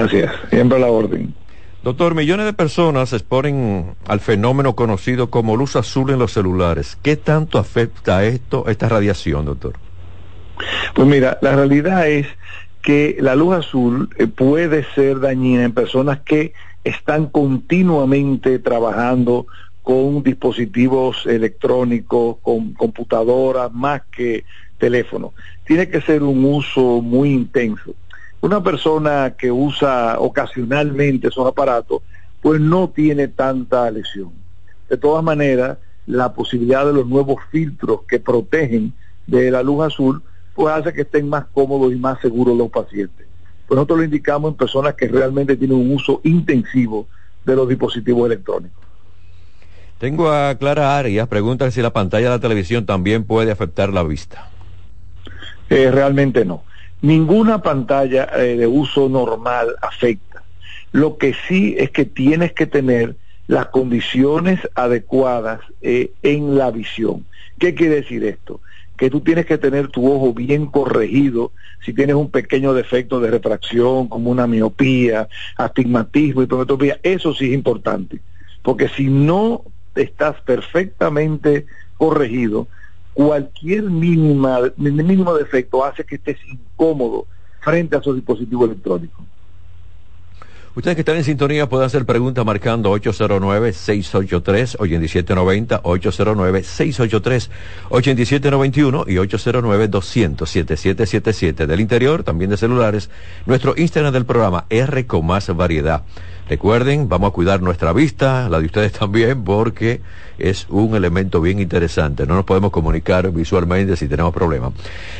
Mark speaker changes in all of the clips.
Speaker 1: Gracias, siempre a la orden.
Speaker 2: Doctor, millones de personas se exponen al fenómeno conocido como luz azul en los celulares. ¿Qué tanto afecta esto, esta radiación, doctor?
Speaker 1: Pues mira, la realidad es que la luz azul eh, puede ser dañina en personas que están continuamente trabajando con dispositivos electrónicos, con computadoras, más que teléfono. Tiene que ser un uso muy intenso. Una persona que usa ocasionalmente esos aparatos, pues no tiene tanta lesión. De todas maneras, la posibilidad de los nuevos filtros que protegen de la luz azul, pues hace que estén más cómodos y más seguros los pacientes. Pues nosotros lo indicamos en personas que realmente tienen un uso intensivo de los dispositivos electrónicos.
Speaker 2: Tengo a Clara Arias, pregunta si la pantalla de la televisión también puede afectar la vista.
Speaker 1: Eh, realmente no. Ninguna pantalla eh, de uso normal afecta. Lo que sí es que tienes que tener las condiciones adecuadas eh, en la visión. ¿Qué quiere decir esto? Que tú tienes que tener tu ojo bien corregido si tienes un pequeño defecto de refracción, como una miopía, astigmatismo, hipermetropía. Eso sí es importante. Porque si no estás perfectamente corregido, cualquier mínima, mínimo defecto hace que estés incómodo frente a su dispositivo electrónico.
Speaker 2: Ustedes que están en sintonía pueden hacer preguntas marcando 809-683-8790, 809-683-8791 y 809-200-7777 del interior, también de celulares. Nuestro Instagram del programa R con más variedad. Recuerden, vamos a cuidar nuestra vista, la de ustedes también, porque es un elemento bien interesante. No nos podemos comunicar visualmente si tenemos problemas.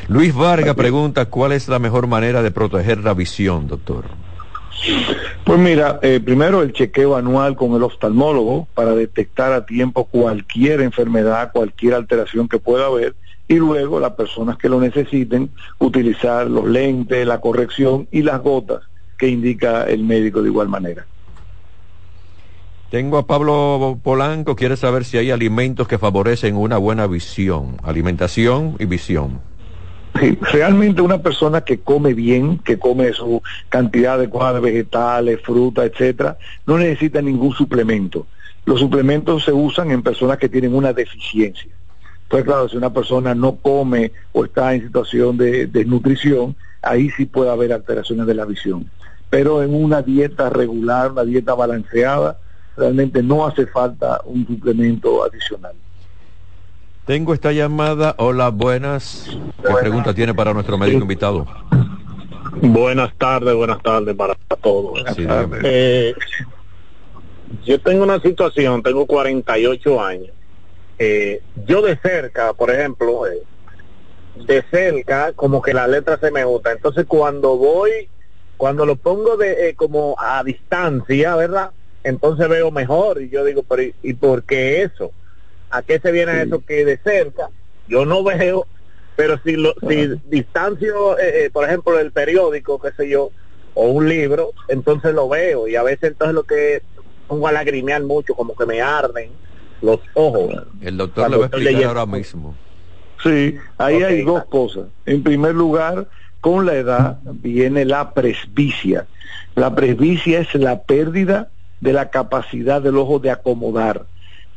Speaker 2: Luis Vargas pregunta, ¿cuál es la mejor manera de proteger la visión, doctor?
Speaker 1: Pues mira, eh, primero el chequeo anual con el oftalmólogo para detectar a tiempo cualquier enfermedad, cualquier alteración que pueda haber y luego las personas que lo necesiten utilizar los lentes, la corrección y las gotas que indica el médico de igual manera.
Speaker 2: Tengo a Pablo Polanco, quiere saber si hay alimentos que favorecen una buena visión, alimentación y visión.
Speaker 1: Sí, realmente una persona que come bien, que come su cantidad adecuada de vegetales, fruta, etcétera, no necesita ningún suplemento. Los suplementos se usan en personas que tienen una deficiencia. Entonces, claro, si una persona no come o está en situación de desnutrición, ahí sí puede haber alteraciones de la visión. Pero en una dieta regular, una dieta balanceada, realmente no hace falta un suplemento adicional.
Speaker 2: Tengo esta llamada. Hola, buenas. ¿Qué pregunta tiene para nuestro médico invitado?
Speaker 3: Buenas tardes, buenas tardes para todos. Eh, yo tengo una situación, tengo 48 años. Eh, yo de cerca, por ejemplo, eh, de cerca, como que la letra se me gusta. Entonces cuando voy, cuando lo pongo de como a distancia, ¿verdad? Entonces veo mejor. Y yo digo, pero ¿y, por qué eso? ¿A qué se viene eso que de cerca? Yo no veo, pero si, lo, si distancio, eh, eh, por ejemplo, el periódico, qué sé yo, o un libro, entonces lo veo. Y a veces entonces lo que pongo a lagrimear mucho, como que me arden los ojos.
Speaker 2: El doctor le va a explicar ahora mismo.
Speaker 1: Sí, ahí hay dos cosas. En primer lugar, con la edad viene la presbicia. La presbicia es la pérdida de la capacidad del ojo de acomodar.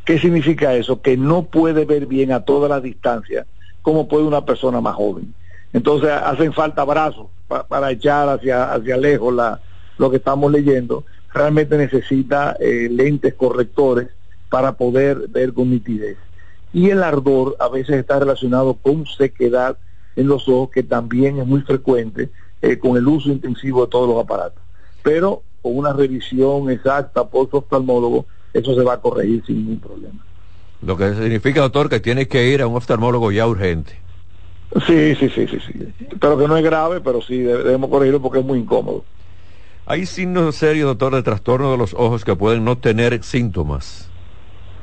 Speaker 1: ¿Qué significa eso? Que no puede ver bien a toda la distancia como puede una persona más joven. Entonces hacen falta brazos para echar hacia, hacia lejos la, lo que estamos leyendo. Realmente necesita eh, lentes correctores para poder ver con nitidez. Y el ardor a veces está relacionado con sequedad en los ojos, que también es muy frecuente eh, con el uso intensivo de todos los aparatos. Pero con una revisión exacta por su oftalmólogo, eso se va a corregir sin ningún problema.
Speaker 2: Lo que significa, doctor, que tiene que ir a un oftalmólogo ya urgente.
Speaker 1: Sí, sí, sí, sí, sí. Pero que no es grave, pero sí debemos corregirlo porque es muy incómodo.
Speaker 2: ¿Hay signos serios, doctor, de trastorno de los ojos que pueden no tener síntomas?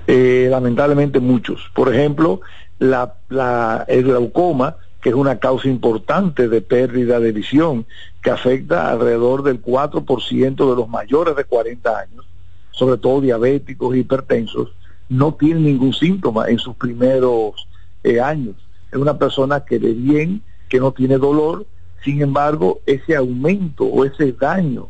Speaker 1: Eh, lamentablemente muchos. Por ejemplo, la, la, el glaucoma que es una causa importante de pérdida de visión, que afecta alrededor del 4% de los mayores de 40 años, sobre todo diabéticos, hipertensos, no tienen ningún síntoma en sus primeros eh, años. Es una persona que ve bien, que no tiene dolor, sin embargo, ese aumento o ese daño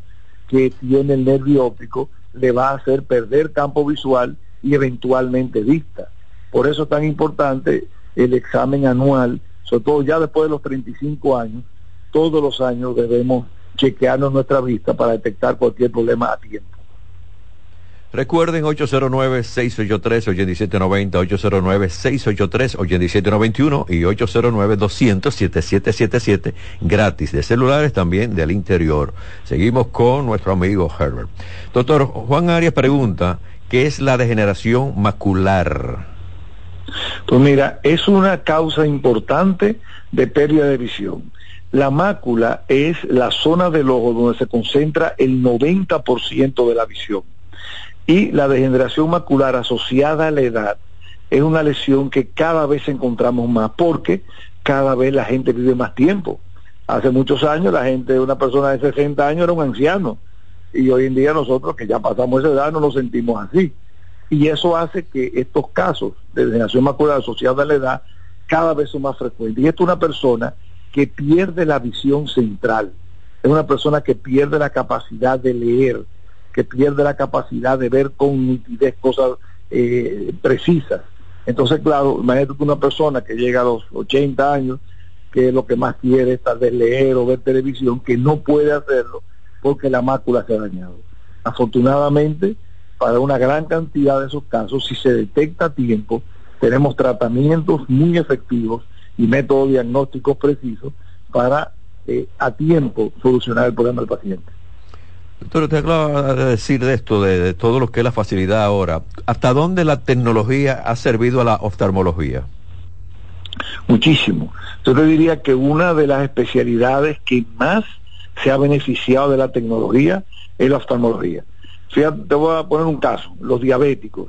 Speaker 1: que tiene el nervio óptico le va a hacer perder campo visual y eventualmente vista. Por eso es tan importante el examen anual, sobre todo ya después de los 35 años, todos los años debemos chequearnos nuestra vista para detectar cualquier problema a tiempo.
Speaker 2: Recuerden 809-683-8790, 809-683-8791 y 809-200-7777, gratis de celulares también del interior. Seguimos con nuestro amigo Herbert. Doctor Juan Arias pregunta, ¿qué es la degeneración macular?
Speaker 1: Pues mira, es una causa importante de pérdida de visión. La mácula es la zona del ojo donde se concentra el 90% de la visión y la degeneración macular asociada a la edad es una lesión que cada vez encontramos más porque cada vez la gente vive más tiempo. Hace muchos años la gente, una persona de 60 años era un anciano y hoy en día nosotros que ya pasamos esa edad no nos sentimos así. Y eso hace que estos casos de degeneración macular asociada a la edad cada vez son más frecuentes. Y esto es una persona que pierde la visión central, es una persona que pierde la capacidad de leer, que pierde la capacidad de ver con nitidez cosas eh, precisas. Entonces, claro, imagínate una persona que llega a los 80 años, que lo que más quiere es tal leer o ver televisión, que no puede hacerlo porque la mácula se ha dañado. Afortunadamente, para una gran cantidad de esos casos, si se detecta a tiempo, tenemos tratamientos muy efectivos y métodos diagnósticos precisos para eh, a tiempo solucionar el problema del paciente.
Speaker 2: Doctor, usted acaba de decir de esto, de, todo lo que es la facilidad ahora. ¿Hasta dónde la tecnología ha servido a la oftalmología?
Speaker 1: Muchísimo. Yo te diría que una de las especialidades que más se ha beneficiado de la tecnología es la oftalmología. Te voy a poner un caso, los diabéticos.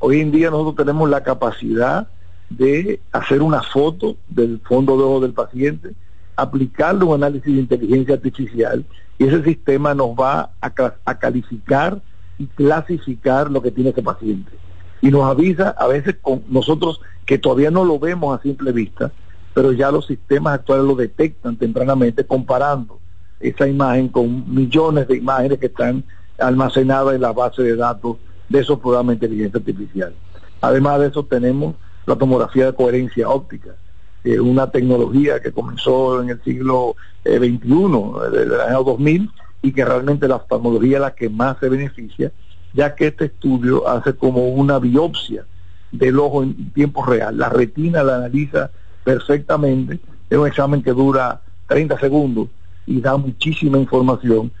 Speaker 1: Hoy en día nosotros tenemos la capacidad de hacer una foto del fondo de ojo del paciente, aplicarle un análisis de inteligencia artificial y ese sistema nos va a, calificar y clasificar lo que tiene ese paciente. Y nos avisa a veces con nosotros que todavía no lo vemos a simple vista, pero ya los sistemas actuales lo detectan tempranamente comparando esa imagen con millones de imágenes que están almacenadas en la base de datos de esos programas de inteligencia artificial. Además de eso tenemos la tomografía de coherencia óptica, una tecnología que comenzó en el siglo XXI, eh, del año 2000, y que realmente la oftalmología es la que más se beneficia, ya que este estudio hace como una biopsia del ojo en tiempo real. La retina la analiza perfectamente, es un examen que dura 30 segundos y da muchísima información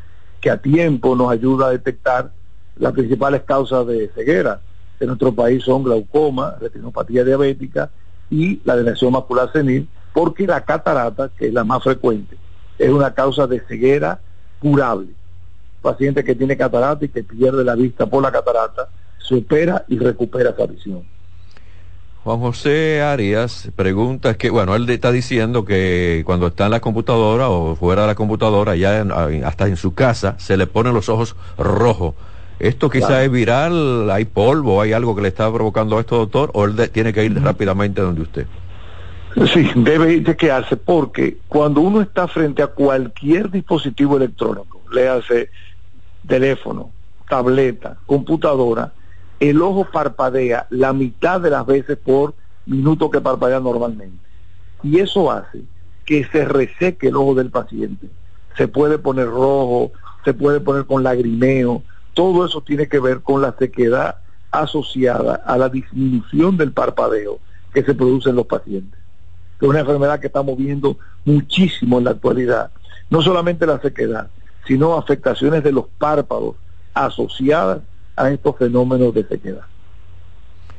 Speaker 1: que a tiempo nos ayuda a detectar las principales causas de ceguera. En nuestro país son glaucoma, retinopatía diabética y la degeneración macular senil, porque la catarata, que es la más frecuente, es una causa de ceguera curable. Paciente que tiene catarata y que pierde la vista por la catarata, se opera y recupera esa visión.
Speaker 2: Juan José Arias pregunta que, bueno, él está diciendo que cuando está en la computadora o fuera de la computadora, ya hasta en su casa, se le ponen los ojos rojos ¿Esto quizá es viral? ¿Hay polvo? ¿Hay algo que le está provocando esto, doctor? ¿O él tiene que ir rápidamente donde usted?
Speaker 1: Sí, debe ir de quedarse porque cuando uno está frente a cualquier dispositivo electrónico, le hace teléfono, tableta, computadora, el ojo parpadea la mitad de las veces por minuto que parpadea normalmente. Y eso hace que se reseque el ojo del paciente. Se puede poner rojo, se puede poner con lagrimeo, todo eso tiene que ver con la sequedad asociada a la disminución del parpadeo que se produce en los pacientes. Es una enfermedad que estamos viendo muchísimo en la actualidad. No solamente la sequedad, sino afectaciones de los párpados asociadas a estos fenómenos de sequedad.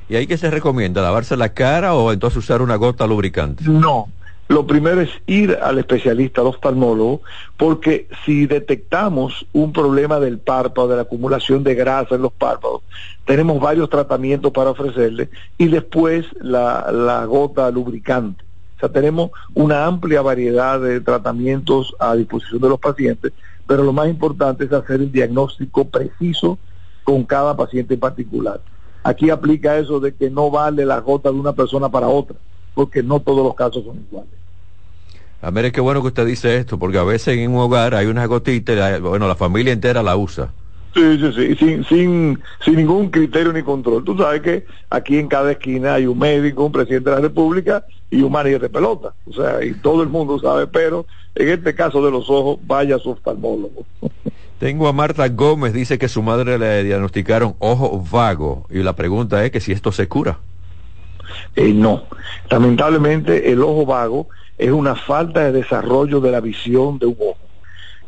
Speaker 2: ¿Y ahí qué se recomienda? ¿Lavarse la cara o entonces usar una gota lubricante?
Speaker 1: No, lo primero es ir al especialista, al oftalmólogo, porque si detectamos un problema del párpado, de la acumulación de grasa en los párpados, tenemos varios tratamientos para ofrecerle y después la, la gota lubricante. O sea, tenemos una amplia variedad de tratamientos a disposición de los pacientes, pero lo más importante es hacer el diagnóstico preciso con cada paciente en particular. Aquí aplica eso de que no vale la gota de una persona para otra porque no todos los casos son iguales.
Speaker 2: A ver, es que bueno que usted dice esto, porque a veces en un hogar hay una gotita, bueno, la familia entera la usa.
Speaker 1: Sí, sí, sí, sin, sin, sin ningún criterio ni control. Tú sabes que aquí en cada esquina hay un médico, un presidente de la República y un manager de pelota. O sea, y todo el mundo sabe, pero en este caso de los ojos, vaya a su oftalmólogo.
Speaker 2: Tengo a Marta Gómez, dice que su madre le diagnosticaron ojo vago y la pregunta es que si esto se cura.
Speaker 1: Eh, no, lamentablemente el ojo vago es una falta de desarrollo de la visión de un ojo.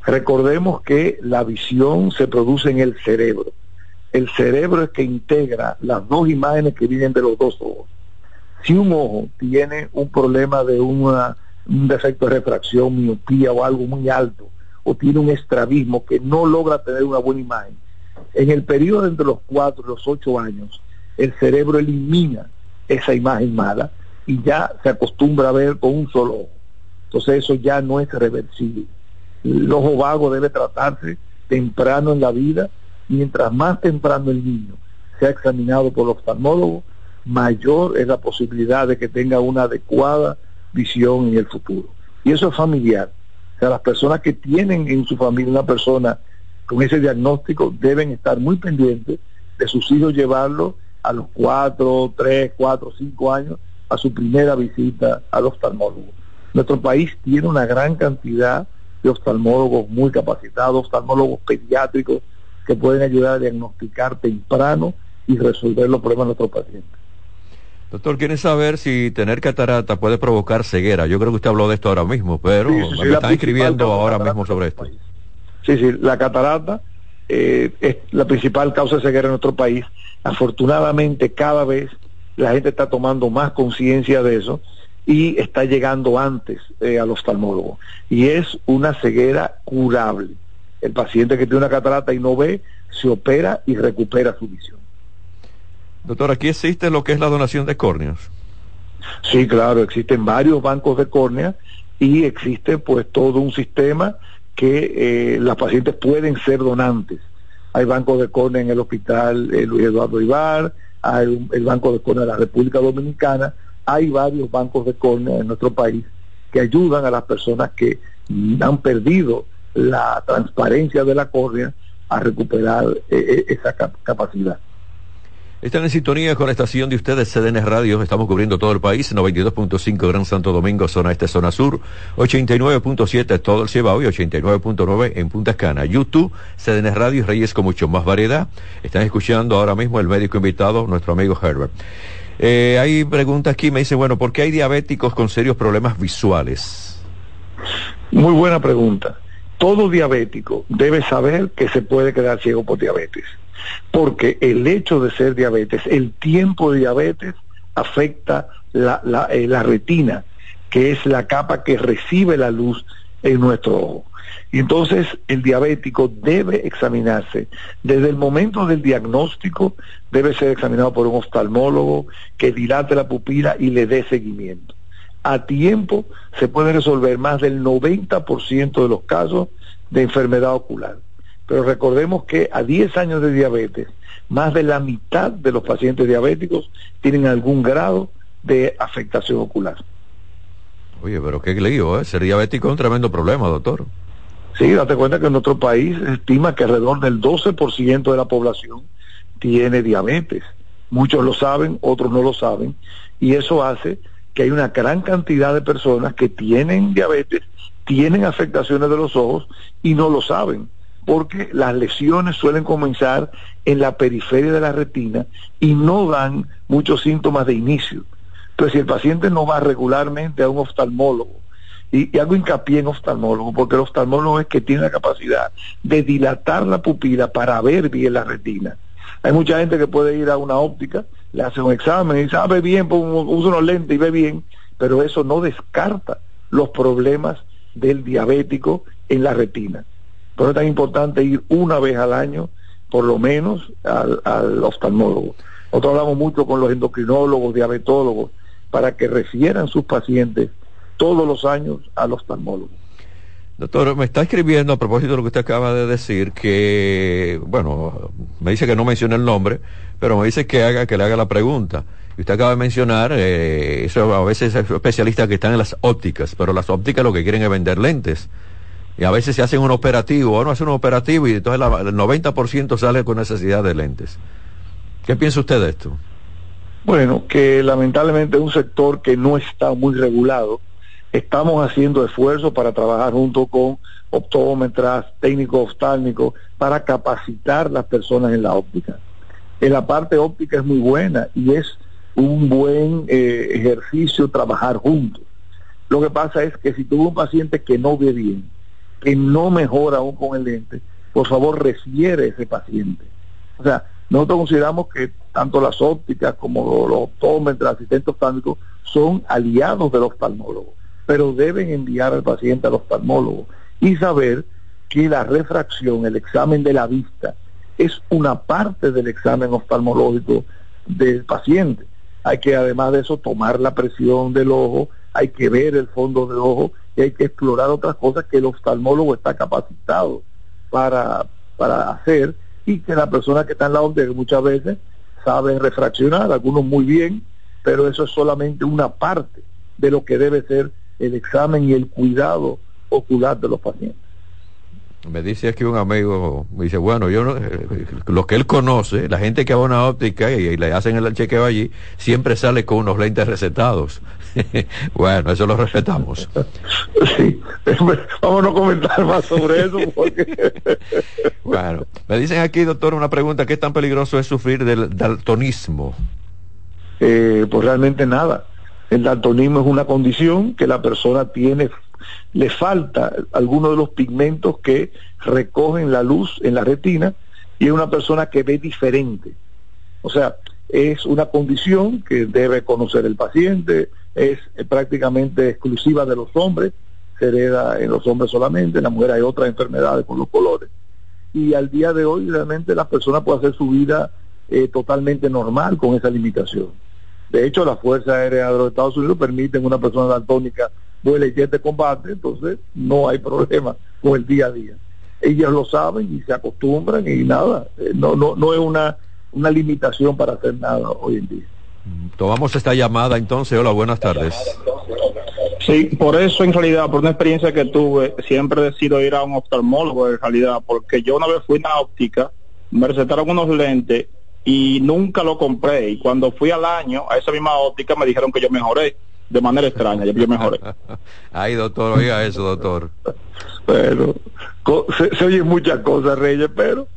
Speaker 1: Recordemos que la visión se produce en el cerebro. El cerebro es que integra las dos imágenes que vienen de los dos ojos. Si un ojo tiene un problema de una, un defecto de refracción, miopía o algo muy alto, tiene un estrabismo que no logra tener una buena imagen, en el periodo entre los cuatro y los ocho años, el cerebro elimina esa imagen mala y ya se acostumbra a ver con un solo ojo. Entonces eso ya no es reversible. El ojo vago debe tratarse temprano en la vida, mientras más temprano el niño sea examinado por el oftalmólogo, mayor es la posibilidad de que tenga una adecuada visión en el futuro. Y eso es familiar. O sea, las personas que tienen en su familia una persona con ese diagnóstico deben estar muy pendientes de sus hijos llevarlo a los cuatro, tres, cuatro, cinco años a su primera visita al oftalmólogo. Nuestro país tiene una gran cantidad de oftalmólogos muy capacitados, oftalmólogos pediátricos que pueden ayudar a diagnosticar temprano y resolver los problemas de nuestros pacientes.
Speaker 2: Doctor, ¿quiere saber si tener catarata puede provocar ceguera? Yo creo que usted habló de esto ahora mismo, pero me está escribiendo ahora mismo sobre esto.
Speaker 1: Sí, sí, la catarata eh, es la principal causa de ceguera en nuestro país. Afortunadamente, cada vez la gente está tomando más conciencia de eso y está llegando antes eh, al oftalmólogo. Y es una ceguera curable. El paciente que tiene una catarata y no ve, se opera y recupera su visión.
Speaker 2: Doctor, aquí existe lo que es la donación de córneas.
Speaker 1: Sí, claro, existen varios bancos de córnea y existe pues todo un sistema que eh, las pacientes pueden ser donantes. Hay bancos de córnea en el hospital eh, Luis Eduardo Ibar, hay el Banco de Córnea de la República Dominicana, hay varios bancos de córnea en nuestro país que ayudan a las personas que han perdido la transparencia de la córnea a recuperar eh, eh, esa capacidad.
Speaker 2: Están en sintonía con la estación de ustedes, CDN Radio. Estamos cubriendo todo el país, 92.5 Gran Santo Domingo, zona este, zona sur, 89.7 todo el Cibao y 89.9 en Punta Cana. YouTube, CDN Radio y Reyes con mucho más variedad. Están escuchando ahora mismo el médico invitado, nuestro amigo Herbert. Eh, hay preguntas aquí, me dice, bueno, ¿por qué hay diabéticos con serios problemas visuales?
Speaker 1: Muy buena pregunta. Todo diabético debe saber que se puede quedar ciego por diabetes, porque el hecho de ser diabetes, el tiempo de diabetes afecta la, la, eh, la retina, que es la capa que recibe la luz en nuestro ojo. Y entonces el diabético debe examinarse. Desde el momento del diagnóstico debe ser examinado por un oftalmólogo que dilate la pupila y le dé seguimiento. A tiempo se puede resolver más del 90% de los casos de enfermedad ocular. Pero recordemos que a 10 años de diabetes, más de la mitad de los pacientes diabéticos tienen algún grado de afectación ocular.
Speaker 2: Oye, pero qué lío, ¿eh? Ser diabético es un tremendo problema, doctor.
Speaker 1: Sí, date cuenta que en nuestro país estima que alrededor del 12% de la población tiene diabetes. Muchos lo saben, otros no lo saben, y eso hace que hay una gran cantidad de personas que tienen diabetes, tienen afectaciones de los ojos y no lo saben, porque las lesiones suelen comenzar en la periferia de la retina y no dan muchos síntomas de inicio. Entonces, si el paciente no va regularmente a un oftalmólogo, y, hago hincapié en oftalmólogo, porque el oftalmólogo es que tiene la capacidad de dilatar la pupila para ver bien la retina. Hay mucha gente que puede ir a una óptica, le hace un examen y dice, ah, ve bien, usa unos lentes y ve bien, pero eso no descarta los problemas del diabético en la retina. Por eso es tan importante ir una vez al año, por lo menos, al, al oftalmólogo. Nosotros hablamos mucho con los endocrinólogos, diabetólogos, para que refieran sus pacientes todos los años al oftalmólogo.
Speaker 2: Doctor, me está escribiendo a propósito de lo que usted acaba de decir, que, bueno, me dice que no mencione el nombre, pero me dice que haga, que le haga la pregunta. usted acaba de mencionar, eh, eso a veces hay especialistas que están en las ópticas, pero las ópticas lo que quieren es vender lentes. Y a veces se hacen un operativo, o no hacen un operativo y entonces el 90% sale con necesidad de lentes. ¿Qué piensa usted de esto?
Speaker 1: Bueno, que lamentablemente es un sector que no está muy regulado. Estamos haciendo esfuerzos para trabajar junto con optómetras, técnicos oftálmicos, para capacitar las personas en la óptica. En la parte óptica es muy buena y es un buen eh, ejercicio trabajar juntos. Lo que pasa es que si tuvo un paciente que no ve bien, que no mejora aún con el lente, por favor refiere a ese paciente. O sea, nosotros consideramos que tanto las ópticas como los optómetros, asistentes oftálmicos, son aliados del oftalmólogo, pero deben enviar al paciente al oftalmólogo y saber que la refracción, el examen de la vista, es una parte del examen oftalmológico del paciente. Hay que además de eso tomar la presión del ojo, hay que ver el fondo del ojo y hay que explorar otras cosas que el oftalmólogo está capacitado para, para hacer y que la persona que está en la óptica muchas veces sabe refraccionar, algunos muy bien, pero eso es solamente una parte de lo que debe ser el examen y el cuidado ocular de los pacientes.
Speaker 2: Me dice aquí un amigo, me dice, bueno, yo eh, lo que él conoce, la gente que va a una óptica y, le hacen el chequeo allí, siempre sale con unos lentes recetados. bueno, eso lo respetamos.
Speaker 1: Sí, vamos a no comentar más sobre eso. Porque...
Speaker 2: bueno, me dicen aquí, doctor, una pregunta, ¿qué tan peligroso es sufrir del daltonismo?
Speaker 1: Eh, pues realmente nada. El daltonismo es una condición que la persona tiene le falta alguno de los pigmentos que recogen la luz en la retina y es una persona que ve diferente. O sea, es una condición que debe conocer el paciente, es prácticamente exclusiva de los hombres, se hereda en los hombres solamente, en la mujer hay otras enfermedades con los colores. Y al día de hoy realmente la persona puede hacer su vida eh, totalmente normal con esa limitación. De hecho, la Fuerza Aérea de los Estados Unidos permiten una persona daltónica vuele jet de combate, entonces no hay problema con el día a día. Ellos lo saben y se acostumbran y nada, eh, no, no, no es una, una limitación para hacer nada hoy en día.
Speaker 2: Tomamos esta llamada entonces. Hola, buenas tardes.
Speaker 3: Sí, por eso en realidad, por una experiencia que tuve, siempre decido ir a un oftalmólogo en realidad, porque yo una vez fui a una óptica, me recetaron unos lentes y nunca lo compré. Y cuando fui al año a esa misma óptica me dijeron que yo mejoré de manera extraña, yo mejoré.
Speaker 2: Ay, doctor, oiga eso, doctor.
Speaker 1: Pero se, se oyen muchas cosas, Reyes, pero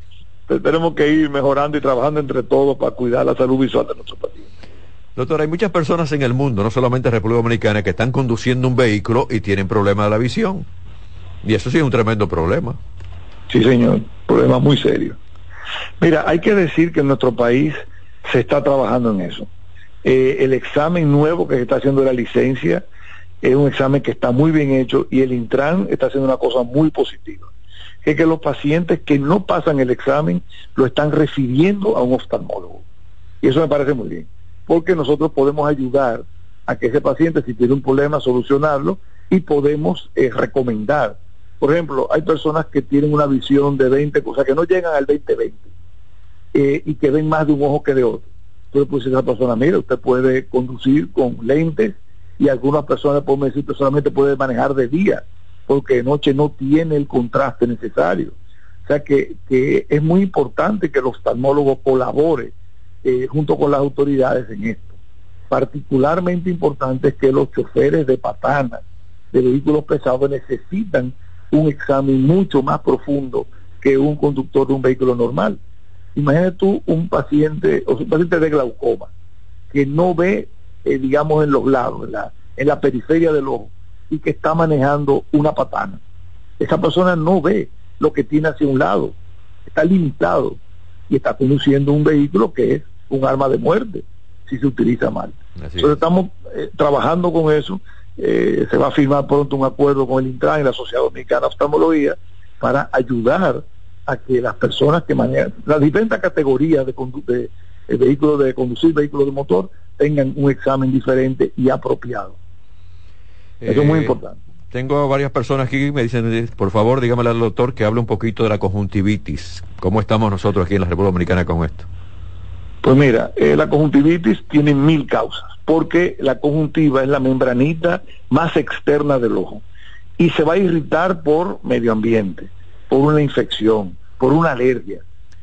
Speaker 1: tenemos que ir mejorando y trabajando entre todos para cuidar la salud visual de nuestro país.
Speaker 2: Doctor, hay muchas personas en el mundo, no solamente en República Dominicana, que están conduciendo un vehículo y tienen problemas de la visión. Y eso sí es un tremendo problema.
Speaker 1: Sí, señor, problema muy serio. Mira, hay que decir que en nuestro país se está trabajando en eso. Eh, el examen nuevo que se está haciendo de la licencia es un examen que está muy bien hecho y el Intran está haciendo una cosa muy positiva. Es que los pacientes que no pasan el examen lo están refiriendo a un oftalmólogo. Y eso me parece muy bien, porque nosotros podemos ayudar a que ese paciente, si tiene un problema, solucionarlo y podemos eh, recomendar. Por ejemplo, hay personas que tienen una visión de 20, o sea, que no llegan al 20-20 eh, y que ven más de un ojo que de otro entonces pues esa persona, mire, usted puede conducir con lentes y algunas personas pueden decir que solamente puede manejar de día, porque de noche no tiene el contraste necesario. O sea que, que es muy importante que el oftalmólogo colabore eh, junto con las autoridades en esto. Particularmente importante es que los choferes de patanas, de vehículos pesados, necesitan un examen mucho más profundo que un conductor de un vehículo normal. Imagínate tú un paciente, o un paciente de glaucoma, que no ve, eh, digamos, en los lados, en la, en la periferia del ojo, y que está manejando una patana. Esa persona no ve lo que tiene hacia un lado, está limitado y está conduciendo un vehículo que es un arma de muerte si se utiliza mal. Entonces estamos eh, trabajando con eso. Eh, se va a firmar pronto un acuerdo con el Intran y la Sociedad Dominicana de Oftalmología para ayudar a que las personas que manejan las diferentes categorías de, de, vehículos de conducir, vehículos de motor, tengan un examen diferente y apropiado. Eso es muy eh, importante.
Speaker 2: Tengo varias personas aquí que me dicen, por favor, dígame al doctor que hable un poquito de la conjuntivitis. ¿Cómo estamos nosotros aquí en la República Dominicana con esto?
Speaker 1: Pues mira, eh, la conjuntivitis tiene mil causas, porque la conjuntiva es la membranita más externa del ojo y se va a irritar por medio ambiente, por una infección, por una alergia.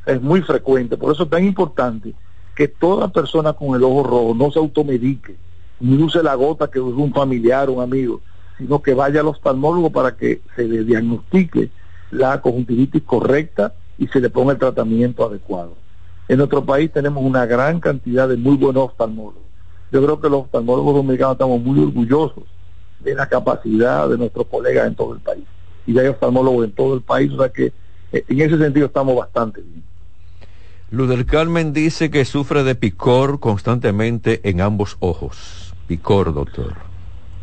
Speaker 1: Es muy frecuente, por eso es tan importante que toda persona con el ojo rojo no se automedique, ni use la gota que use un familiar un amigo, sino que vaya al oftalmólogo para que se le diagnostique la conjuntivitis correcta y se le ponga el tratamiento adecuado. En nuestro país tenemos una gran cantidad de muy buenos oftalmólogos. Yo creo que los oftalmólogos dominicanos estamos muy orgullosos de la capacidad de nuestros colegas en todo el país. Y hay oftalmólogos en todo el país, o sea que eh, en ese sentido estamos bastante bien.
Speaker 2: Luz del Carmen dice que sufre de picor constantemente en ambos ojos. Picor, doctor.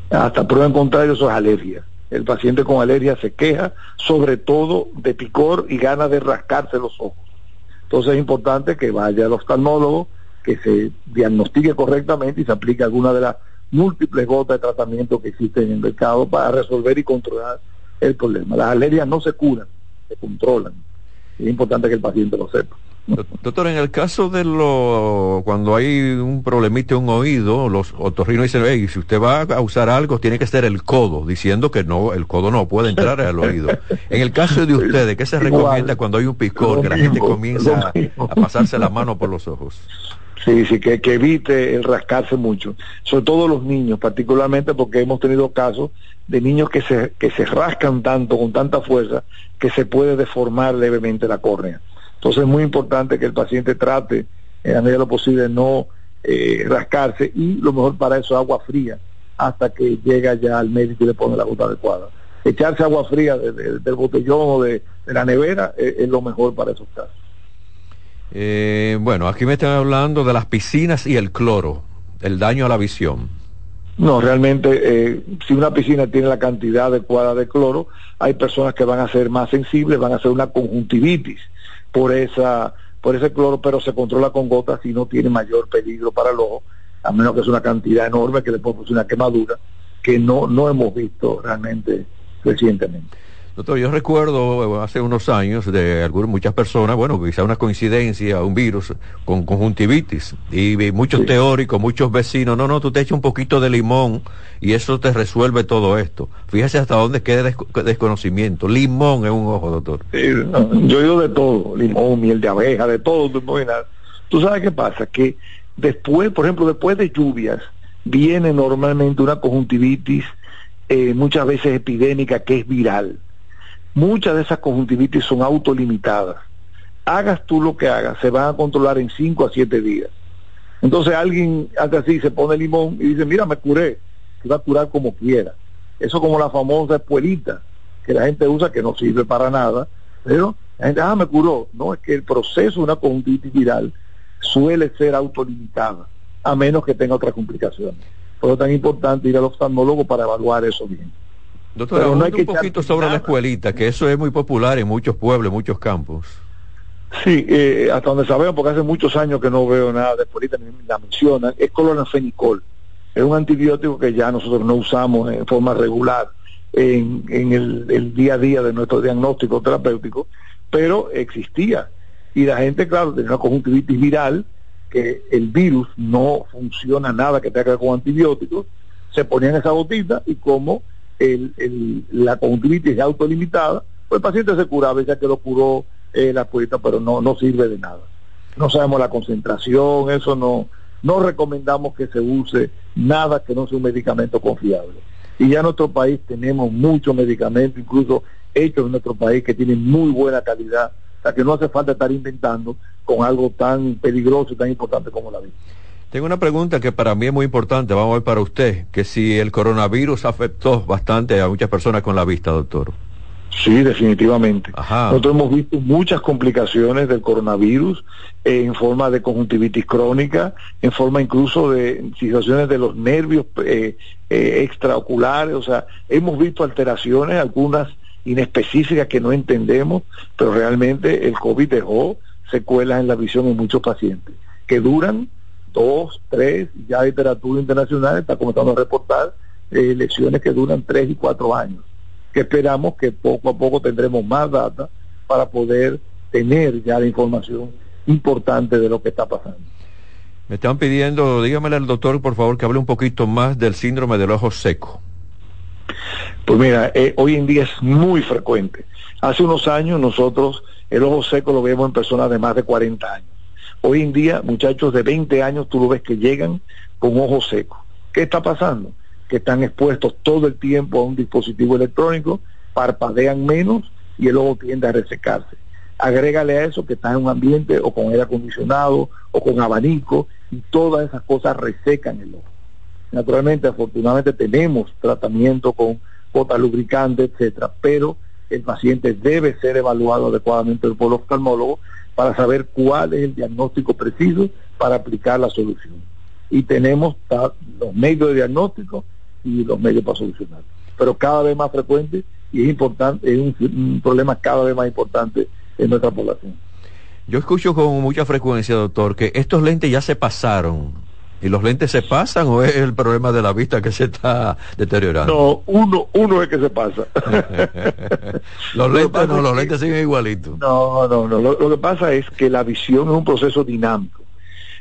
Speaker 1: Hasta prueba en contrario, eso es alergia. El paciente con alergia se queja sobre todo de picor y gana de rascarse los ojos. Entonces es importante que vaya al oftalmólogo, que se diagnostique correctamente y se aplique alguna de las múltiples gotas de tratamiento que existen en el mercado para resolver y controlar el problema. Las alergias no se curan, se controlan. Es importante que el paciente lo sepa.
Speaker 2: Doctor, en el caso de lo cuando hay un problemita en un oído, los otorrinos dicen, hey, si usted va a usar algo, tiene que ser el codo, diciendo que no, el codo no puede entrar al oído. En el caso de ustedes, ¿qué se recomienda cuando hay un picor, que la gente comienza a, pasarse la mano por los ojos?
Speaker 1: Sí, sí, que, evite el rascarse mucho. Sobre todo los niños, particularmente porque hemos tenido casos de niños que se, que se rascan tanto, con tanta fuerza, que se puede deformar levemente la córnea. Entonces es muy importante que el paciente trate, en la medida de lo posible, no eh, rascarse y lo mejor para eso es agua fría hasta que llega ya al médico y le pone la gota adecuada. Echarse agua fría del botellón o de, la nevera eh, es, lo mejor para esos casos.
Speaker 2: Eh, bueno, aquí me están hablando de las piscinas y el cloro, el daño a la visión.
Speaker 1: No, realmente, si una piscina tiene la cantidad adecuada de cloro, hay personas que van a ser más sensibles, van a ser una conjuntivitis por esa por ese cloro, pero se controla con gotas y no tiene mayor peligro para el ojo, a menos que es una cantidad enorme que le producir una quemadura que no, no hemos visto realmente recientemente.
Speaker 2: Doctor, yo recuerdo hace unos años de algunas, muchas personas, bueno, quizá una coincidencia, un virus con conjuntivitis, y, muchos teóricos, muchos vecinos, no, no, tú te echas un poquito de limón y eso te resuelve todo esto. Fíjese hasta dónde queda desconocimiento. Limón es un ojo, doctor.
Speaker 1: yo digo de todo, limón, miel de abeja, de todo. Tú sabes qué pasa, que después, por ejemplo, después de lluvias, viene normalmente una conjuntivitis, eh, muchas veces epidémica, que es viral Muchas de esas conjuntivitis son autolimitadas. Hagas tú lo que hagas, se van a controlar en 5 a 7 días. Entonces alguien hace así, se pone limón y dice, mira, me curé. Se va a curar como quiera. Eso como la famosa espuelita que la gente usa que no sirve para nada. Pero la gente, ah, me curó. No, es que el proceso de una conjuntivitis viral suele ser autolimitada, a menos que tenga otras complicaciones. Por eso es tan importante ir al oftalmólogo para evaluar eso bien.
Speaker 2: Doctor, no hay que un poquito sobre la escuelita, que eso es muy popular en muchos pueblos, en muchos campos.
Speaker 1: Sí, eh, hasta donde sabemos, porque hace muchos años que no veo nada de escuelita, ni la mencionan, es clorafenicol. Es un antibiótico que ya nosotros no usamos en forma regular en, el, día a día de nuestro diagnóstico terapéutico, pero existía. Y la gente, claro, tenía una conjuntivitis viral, que el virus no funciona nada que tenga que ver con antibióticos, se ponían esa gotita y como el, la conjuntivitis autolimitada, pues el paciente se curaba, ya que lo curó eh, la puerta, pero no, no sirve de nada. No sabemos la concentración, eso no, no recomendamos que se use nada que no sea un medicamento confiable. Y ya en nuestro país tenemos muchos medicamentos, incluso hechos en nuestro país, que tienen muy buena calidad, o sea que no hace falta estar inventando con algo tan peligroso y tan importante como la vida.
Speaker 2: Tengo una pregunta que para mí es muy importante, vamos a ver para usted, que si el coronavirus afectó bastante a muchas personas con la vista, doctor.
Speaker 1: Sí, definitivamente. Nosotros hemos visto muchas complicaciones del coronavirus eh, en forma de conjuntivitis crónica, en forma incluso de situaciones de los nervios eh, eh, extraoculares, o sea, hemos visto alteraciones, algunas inespecíficas que no entendemos, pero realmente el COVID dejó secuelas en la visión en muchos pacientes, que duran dos, tres, ya literatura internacional está comenzando a reportar eh, elecciones que duran tres y cuatro años, que esperamos que poco a poco tendremos más data para poder tener ya la información importante de lo que está pasando.
Speaker 2: Me están pidiendo, dígamele al doctor, por favor, que hable un poquito más del síndrome del ojo seco.
Speaker 1: Pues mira, eh, hoy en día es muy frecuente. Hace unos años nosotros el ojo seco lo vemos en personas de más de 40 años. Hoy en día, muchachos de 20 años, tú lo ves que llegan con ojo seco. ¿Qué está pasando? Que están expuestos todo el tiempo a un dispositivo electrónico, parpadean menos y el ojo tiende a resecarse. Agrégale a eso que están en un ambiente o con aire acondicionado o con abanico y todas esas cosas resecan el ojo. Naturalmente, afortunadamente tenemos tratamiento con gota lubricante, etcétera, pero el paciente debe ser evaluado adecuadamente por el oftalmólogo para saber cuál es el diagnóstico preciso para aplicar la solución. Y tenemos los medios de diagnóstico y los medios para solucionar. Pero cada vez más frecuente y es importante, es un problema cada vez más importante en nuestra población.
Speaker 2: Yo escucho con mucha frecuencia, doctor, que estos lentes ya se pasaron. ¿Y los lentes se pasan o es el problema de la vista que se está deteriorando?
Speaker 1: No, uno, uno es que se pasa.
Speaker 2: los lentes no, los lentes siguen igualitos.
Speaker 1: No, no, no. Lo, que pasa es que la visión es un proceso dinámico.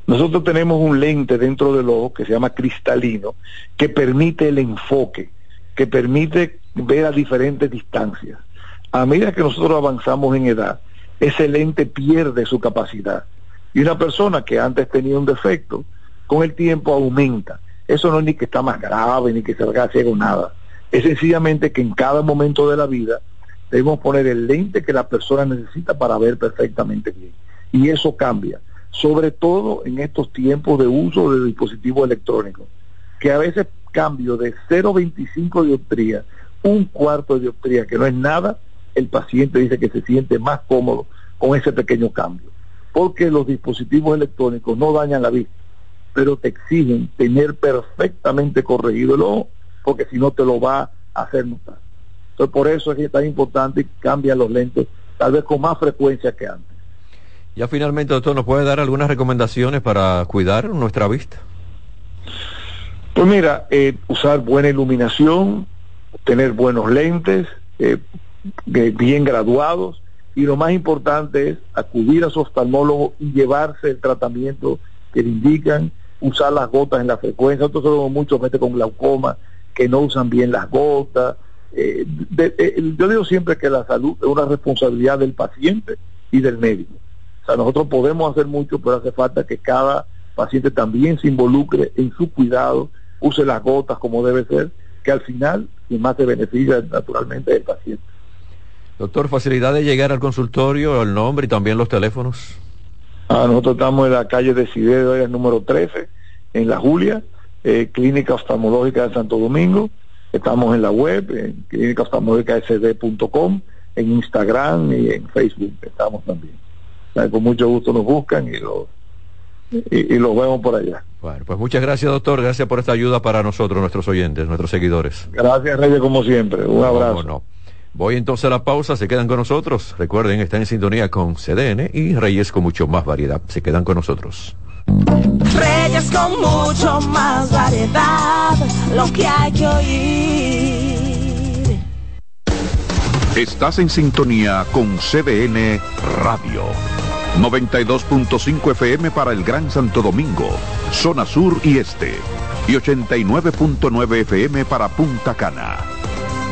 Speaker 1: Nosotros tenemos un lente dentro del ojo que se llama cristalino, que permite el enfoque, que permite ver a diferentes distancias. A medida que nosotros avanzamos en edad, ese lente pierde su capacidad. Y una persona que antes tenía un defecto, con el tiempo aumenta. Eso no es ni que está más grave, ni que se haga ciego, nada. Es sencillamente que en cada momento de la vida debemos poner el lente que la persona necesita para ver perfectamente bien. Y eso cambia, sobre todo en estos tiempos de uso de dispositivos electrónicos, que a veces cambio de 0,25 dioptría, un cuarto de dioptría, que no es nada, el paciente dice que se siente más cómodo con ese pequeño cambio. Porque los dispositivos electrónicos no dañan la vista, pero te exigen tener perfectamente corregido el ojo, porque si no te lo va a hacer notar. Entonces por eso es que es tan importante que cambian los lentes, tal vez con más frecuencia que antes.
Speaker 2: Ya finalmente, doctor, ¿nos puede dar algunas recomendaciones para cuidar nuestra vista?
Speaker 1: Pues mira, eh, usar buena iluminación, tener buenos lentes, eh, bien graduados y lo más importante es acudir a su oftalmólogo y llevarse el tratamiento que le indican, usar las gotas en la frecuencia. Nosotros tenemos muchos gente con glaucoma que no usan bien las gotas. Eh, eh, yo digo siempre que la salud es una responsabilidad del paciente y del médico. O sea, nosotros podemos hacer mucho, pero hace falta que cada paciente también se involucre en su cuidado, use las gotas como debe ser, que al final quien más se beneficia naturalmente es el paciente.
Speaker 2: Doctor, facilidad de llegar al consultorio, el nombre y también los teléfonos.
Speaker 1: Ah, nosotros estamos en la calle de el número 13, en La Julia, eh, Clínica Oftalmológica de Santo Domingo. Estamos en la web, en clínicaoftalmológicasd.com, en Instagram y en Facebook estamos también. con mucho gusto nos buscan y los, y, los vemos por allá.
Speaker 2: Bueno, pues muchas gracias, doctor. Gracias por esta ayuda para nosotros, nuestros oyentes, nuestros seguidores.
Speaker 1: Gracias, Reyes, como siempre. Un abrazo.
Speaker 2: Voy entonces a la pausa, se quedan con nosotros. Recuerden, están en sintonía con CDN y Reyes con mucho más variedad. Se quedan con nosotros.
Speaker 4: Reyes con mucho más variedad, lo que hay que oír.
Speaker 5: Estás en sintonía con CDN Radio. 92.5 FM para el Gran Santo Domingo, zona sur y este. Y 89.9 FM para Punta Cana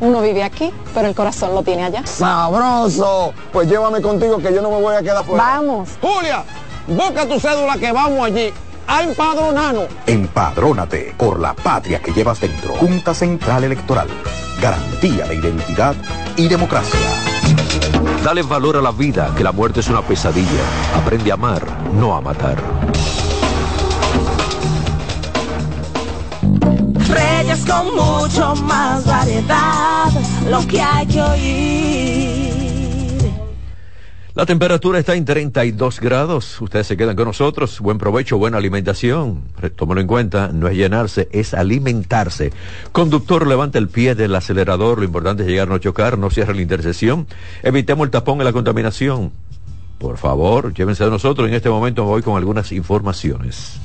Speaker 6: uno vive aquí, pero el corazón lo tiene allá.
Speaker 7: ¡Sabroso! Pues llévame contigo que yo no me voy a quedar fuera.
Speaker 6: Vamos.
Speaker 7: Julia, busca tu cédula que vamos allí a empadronarnos.
Speaker 8: Empadrónate por la patria que llevas dentro. Junta Central Electoral. Garantía de identidad y democracia.
Speaker 2: Dale valor a la vida, que la muerte es una pesadilla. Aprende a amar, no a matar.
Speaker 4: Con mucho más variedad, lo que hay que oír.
Speaker 2: La temperatura está en 32 grados. Ustedes se quedan con nosotros. Buen provecho, buena alimentación. Tómalo en cuenta, no es llenarse, es alimentarse. Conductor, levanta el pie del acelerador. Lo importante es llegar, no chocar, no cierre la intersección. Evitemos el tapón y la contaminación. Por favor, llévense de nosotros. En este momento voy con algunas informaciones.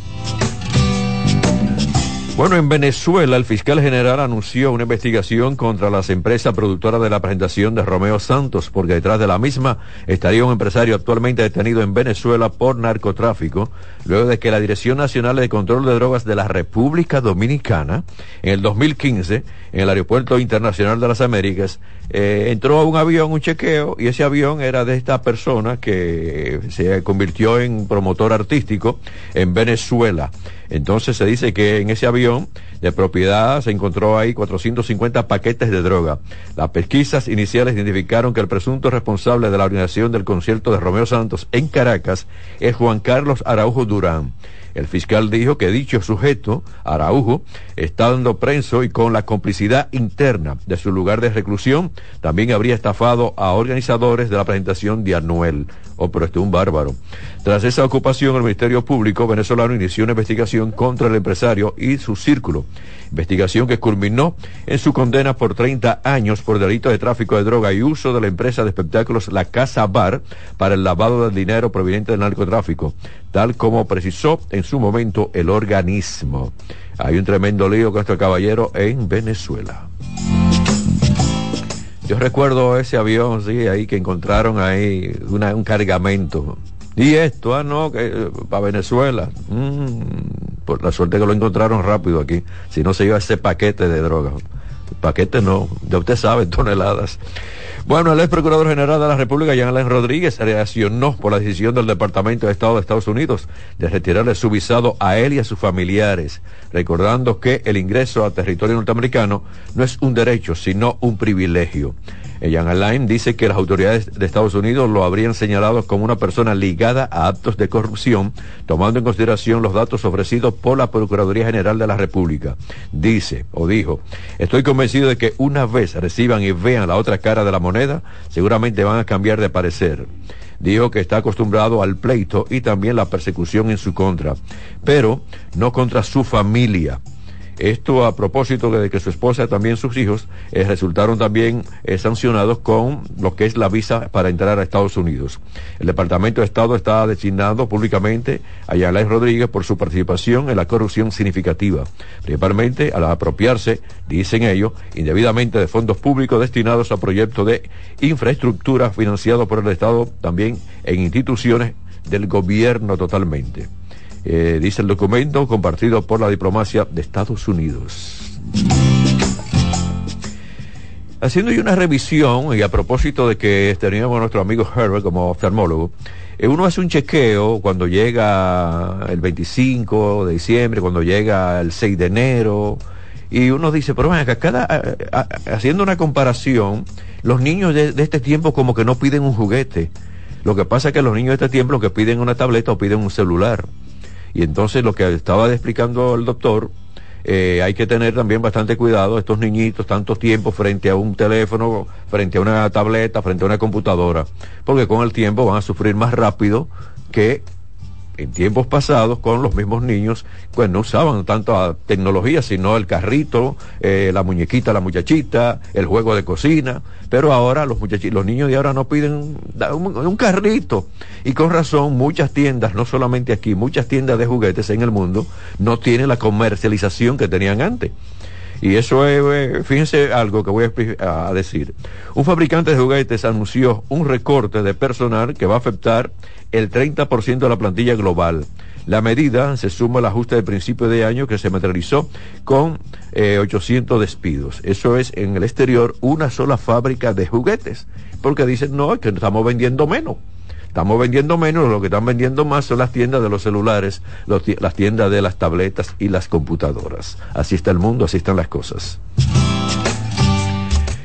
Speaker 2: Bueno, en Venezuela el fiscal general anunció una investigación contra las empresas productoras de la presentación de Romeo Santos, porque detrás de la misma estaría un empresario actualmente detenido en Venezuela por narcotráfico, luego de que la Dirección Nacional de Control de Drogas de la República Dominicana, en el 2015, en el Aeropuerto Internacional de las Américas, eh, entró a un avión, un chequeo, y ese avión era de esta persona que se convirtió en promotor artístico en Venezuela. Entonces se dice que en ese avión de propiedad se encontró ahí 450 paquetes de droga. Las pesquisas iniciales identificaron que el presunto responsable de la organización del concierto de Romeo Santos en Caracas es Juan Carlos Araujo Durán. El fiscal dijo que dicho sujeto, Araujo, está dando preso y con la complicidad interna de su lugar de reclusión, también habría estafado a organizadores de la presentación de Anuel. Oh, pero este es un bárbaro. Tras esa ocupación, el Ministerio Público venezolano inició una investigación contra el empresario y su círculo. Investigación que culminó en su condena por 30 años por delito de tráfico de droga y uso de la empresa de espectáculos La Casa Bar para el lavado del dinero proveniente del narcotráfico, tal como precisó en su momento el organismo. Hay un tremendo lío con este caballero en Venezuela. Yo recuerdo ese avión, sí, ahí que encontraron ahí un cargamento. Y esto, ah, no, que eh, para Venezuela. Mm, por la suerte que lo encontraron rápido aquí. Si no se iba ese paquete de drogas. Paquete no, ya usted sabe, toneladas. Bueno, el ex procurador general de la República, Jean Alain Rodríguez, reaccionó por la decisión del Departamento de Estado de Estados Unidos de retirarle su visado a él y a sus familiares, recordando que el ingreso a territorio norteamericano no es un derecho, sino un privilegio. Jean Alain dice que las autoridades de Estados Unidos lo habrían señalado como una persona ligada a actos de corrupción, tomando en consideración los datos ofrecidos por la Procuraduría General de la República. Dice o dijo, estoy convencido de que una vez reciban y vean la otra cara de la moneda, seguramente van a cambiar de parecer dijo que está acostumbrado al pleito y también la persecución en su contra, pero no contra su familia. Esto a propósito de que su esposa también sus hijos eh, resultaron también eh, sancionados con lo que es la visa para entrar a Estados Unidos. El Departamento de Estado está designando públicamente a Yalay Rodríguez por su participación en la corrupción significativa, principalmente al apropiarse, dicen ellos, indebidamente de fondos públicos destinados a proyectos de infraestructura financiados por el Estado también en instituciones del gobierno totalmente. Eh, dice el documento compartido por la diplomacia de Estados Unidos. Haciendo una revisión, y a propósito de que teníamos a nuestro amigo Herbert como oftalmólogo, eh, uno hace un chequeo cuando llega el 25 de diciembre, cuando llega el 6 de enero, y uno dice, pero venga, cada, haciendo una comparación, los niños de, de, este tiempo como que no piden un juguete. Lo que pasa es que los niños de este tiempo lo que piden una tableta o piden un celular. Y entonces lo que estaba explicando el doctor, eh, hay que tener también bastante cuidado estos niñitos tanto tiempo frente a un teléfono, frente a una tableta, frente a una computadora, porque con el tiempo van a sufrir más rápido que en tiempos pasados con los mismos niños, pues no usaban tanta tecnología, sino el carrito, eh, la muñequita, la muchachita, el juego de cocina, pero ahora los los niños de ahora no piden un, un, carrito. Y con razón, muchas tiendas, no solamente aquí, muchas tiendas de juguetes en el mundo no tienen la comercialización que tenían antes. Y eso es, eh, fíjense algo que voy a, decir. Un fabricante de juguetes anunció un recorte de personal que va a afectar el 30% de la plantilla global. La medida se suma al ajuste de principio de año que se materializó con 800 eh, despidos. Eso es en el exterior una sola fábrica de juguetes, porque dicen, no, es que estamos vendiendo menos. Estamos vendiendo menos, lo que están vendiendo más son las tiendas de los celulares, las tiendas de las tabletas y las computadoras. Así está el mundo, así están las cosas.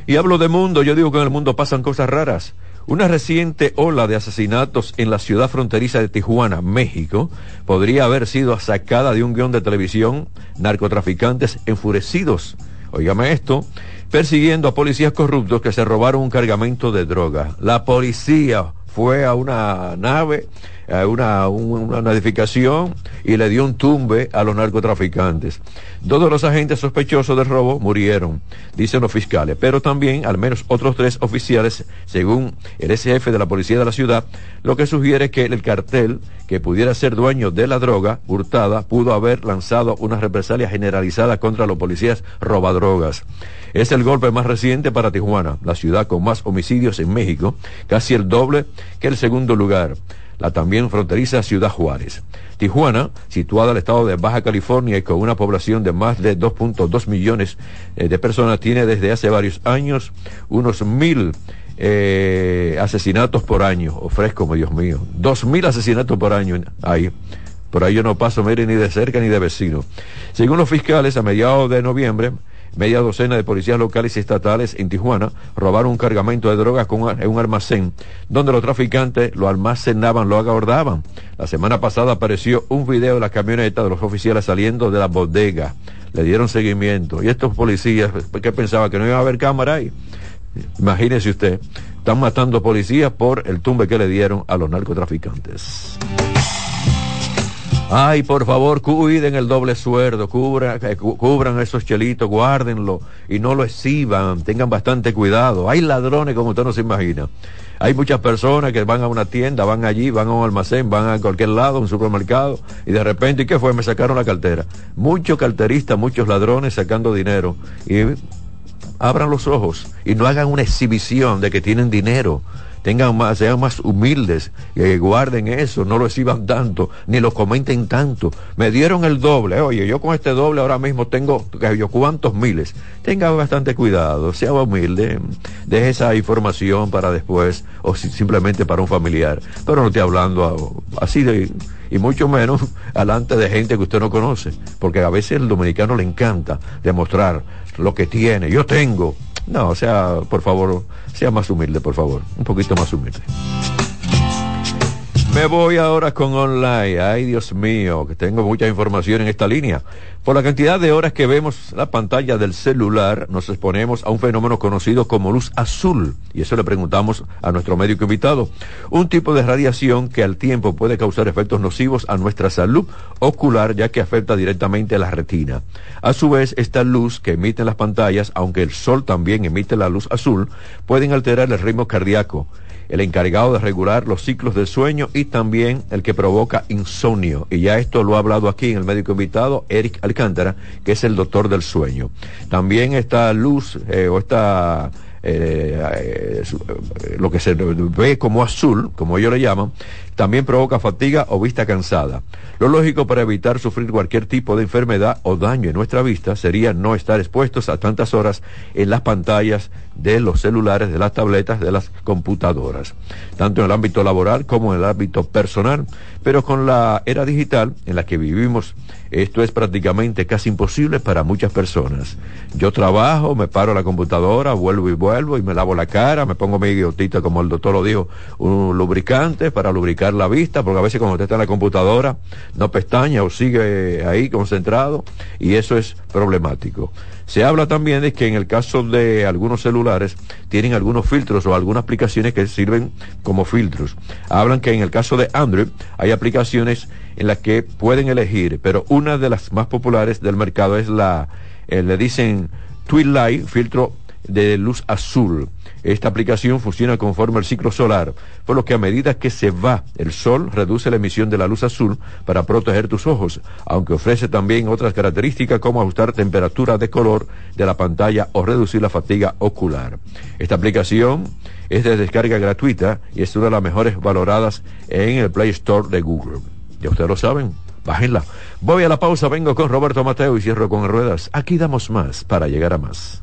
Speaker 2: Y hablo de mundo, yo digo que en el mundo pasan cosas raras. Una reciente ola de asesinatos en la ciudad fronteriza de Tijuana, México, podría haber sido sacada de un guion de televisión, narcotraficantes enfurecidos. Óigame esto, persiguiendo a policías corruptos que se robaron un cargamento de droga. La policía fue a una nave, a una, una, edificación y le dio un tumbe a los narcotraficantes. Todos los agentes sospechosos del robo murieron, dicen los fiscales, pero también al menos otros tres oficiales, según el SF de la policía de la ciudad, lo que sugiere que el cartel que pudiera ser dueño de la droga hurtada pudo haber lanzado una represalia generalizada contra los policías robadrogas. Es el golpe más reciente para Tijuana, la ciudad con más homicidios en México, casi el doble que el segundo lugar, la también fronteriza Ciudad Juárez. Tijuana, situada al estado de Baja California y con una población de más de 2.2 millones eh, de personas, tiene desde hace varios años unos mil eh, asesinatos por año. Ofrezco, Dios mío, dos mil asesinatos por año ahí. Por ahí yo no paso, mire, ni de cerca ni de vecino. Según los fiscales, a mediados de noviembre, media docena de policías locales y estatales en Tijuana robaron un cargamento de drogas con en un almacén donde los traficantes lo almacenaban, lo aguardaban. La semana pasada apareció un video de la camioneta de los oficiales saliendo de la bodega. Le dieron seguimiento. Y estos policías, ¿qué pensaban? ¿Que no iba a haber cámara ahí? Imagínese usted, están matando policías por el tumbe que le dieron a los narcotraficantes. Ay, por favor, cuiden el doble suerdo, cubran, eh, cubran esos chelitos, guárdenlo y no lo exhiban, tengan bastante cuidado. Hay ladrones como usted no se imagina. Hay muchas personas que van a una tienda, van allí, van a un almacén, van a cualquier lado, un supermercado, y de repente, ¿y qué fue? Me sacaron la cartera. Muchos carteristas, muchos ladrones sacando dinero. Y abran los ojos y no hagan una exhibición de que tienen dinero tengan más, sean más humildes, guarden eso, no lo exhiban tanto, ni lo comenten tanto. Me dieron el doble, oye, yo con este doble ahora mismo tengo, yo cuántos miles. Tenga bastante cuidado, sea humilde, deje esa información para después, o simplemente para un familiar. Pero no estoy hablando así de y mucho menos alante de gente que usted no conoce, porque a veces el dominicano le encanta demostrar lo que tiene. Yo tengo, no, o sea, por favor, sea más humilde, por favor. Un poquito más humilde. Me voy ahora con online. Ay, Dios mío, que tengo mucha información en esta línea. Por la cantidad de horas que vemos la pantalla del celular, nos exponemos a un fenómeno conocido como luz azul. Y eso le preguntamos a nuestro médico invitado. Un tipo de radiación que al tiempo puede causar efectos nocivos a nuestra salud ocular, ya que afecta directamente a la retina. A su vez, esta luz que emiten las pantallas, aunque el sol también emite la luz azul, pueden alterar el ritmo cardíaco el encargado de regular los ciclos del sueño y también el que provoca insomnio. Y ya esto lo ha hablado aquí en el médico invitado, Eric Alcántara, que es el doctor del sueño. También esta luz eh, o esta... Eh, eh, lo que se ve como azul, como ellos le llaman, también provoca fatiga o vista cansada. Lo lógico para evitar sufrir cualquier tipo de enfermedad o daño en nuestra vista sería no estar expuestos a tantas horas en las pantallas de los celulares, de las tabletas, de las computadoras, tanto en el ámbito laboral como en el ámbito personal. Pero con la era digital en la que vivimos, esto es prácticamente casi imposible para muchas personas. Yo trabajo, me paro la computadora, vuelvo y vuelvo y me lavo la cara, me pongo mi guiotita, como el doctor lo dijo, un lubricante para lubricar la vista, porque a veces cuando usted está en la computadora no pestaña o sigue ahí concentrado y eso es problemático. Se habla también de que en el caso de algunos celulares tienen algunos filtros o algunas aplicaciones que sirven como filtros. Hablan que en el caso de Android hay aplicaciones en las que pueden elegir, pero una de las más populares del mercado es la, eh, le dicen Twilight, filtro de luz azul. Esta aplicación funciona conforme al ciclo solar, por lo que a medida que se va el sol, reduce la emisión de la luz azul para proteger tus ojos, aunque ofrece también otras características como ajustar temperatura de color de la pantalla o reducir la fatiga ocular. Esta aplicación es de descarga gratuita y es una de las mejores valoradas en el Play Store de Google. Ya ustedes lo saben, bájenla. Voy a la pausa, vengo con Roberto Mateo y cierro con ruedas. Aquí damos más para llegar a más.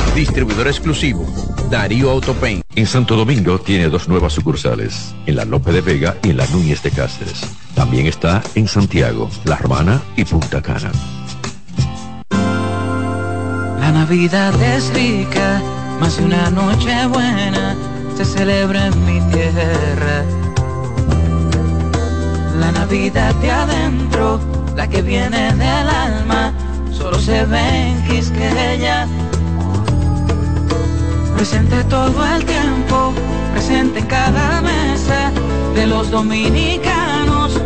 Speaker 9: Distribuidor exclusivo, Darío Autopain.
Speaker 2: En Santo Domingo tiene dos nuevas sucursales, en la Lope de Vega y en la Núñez de Cáceres. También está en Santiago, La Romana y Punta Cana.
Speaker 10: La Navidad es rica, más de una noche buena se celebra en mi tierra. La Navidad de adentro, la que viene del alma, solo se ve en Quisqueya presente todo el tiempo, presente en cada mesa de los dominicanos.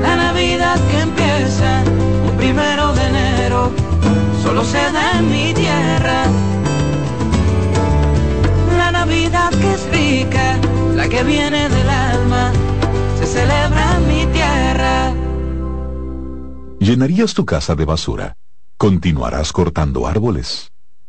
Speaker 10: La Navidad que empieza un primero de enero, solo se da en mi tierra. La Navidad que es rica, la que viene del alma, se celebra en mi tierra.
Speaker 5: ¿Llenarías tu casa de basura? ¿Continuarás cortando árboles?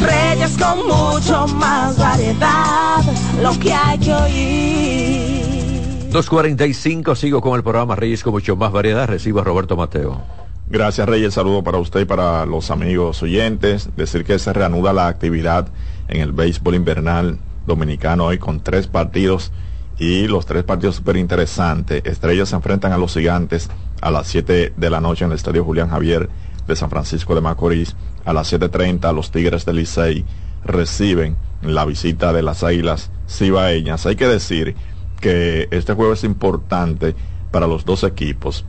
Speaker 4: Reyes con mucho más variedad, lo que hay que oír.
Speaker 2: 2.45, sigo con el programa Reyes con mucho más variedad. Recibo a Roberto Mateo.
Speaker 11: Gracias Reyes, saludo para usted y para los amigos oyentes. Decir que se reanuda la actividad en el béisbol invernal dominicano hoy con tres partidos y los tres partidos súper interesantes. Estrellas se enfrentan a los gigantes a las 7 de la noche en el Estadio Julián Javier de San Francisco de Macorís. A las 7.30 los Tigres del Licey reciben la visita de las Águilas Cibaeñas. Hay que decir que este juego es importante para los dos equipos,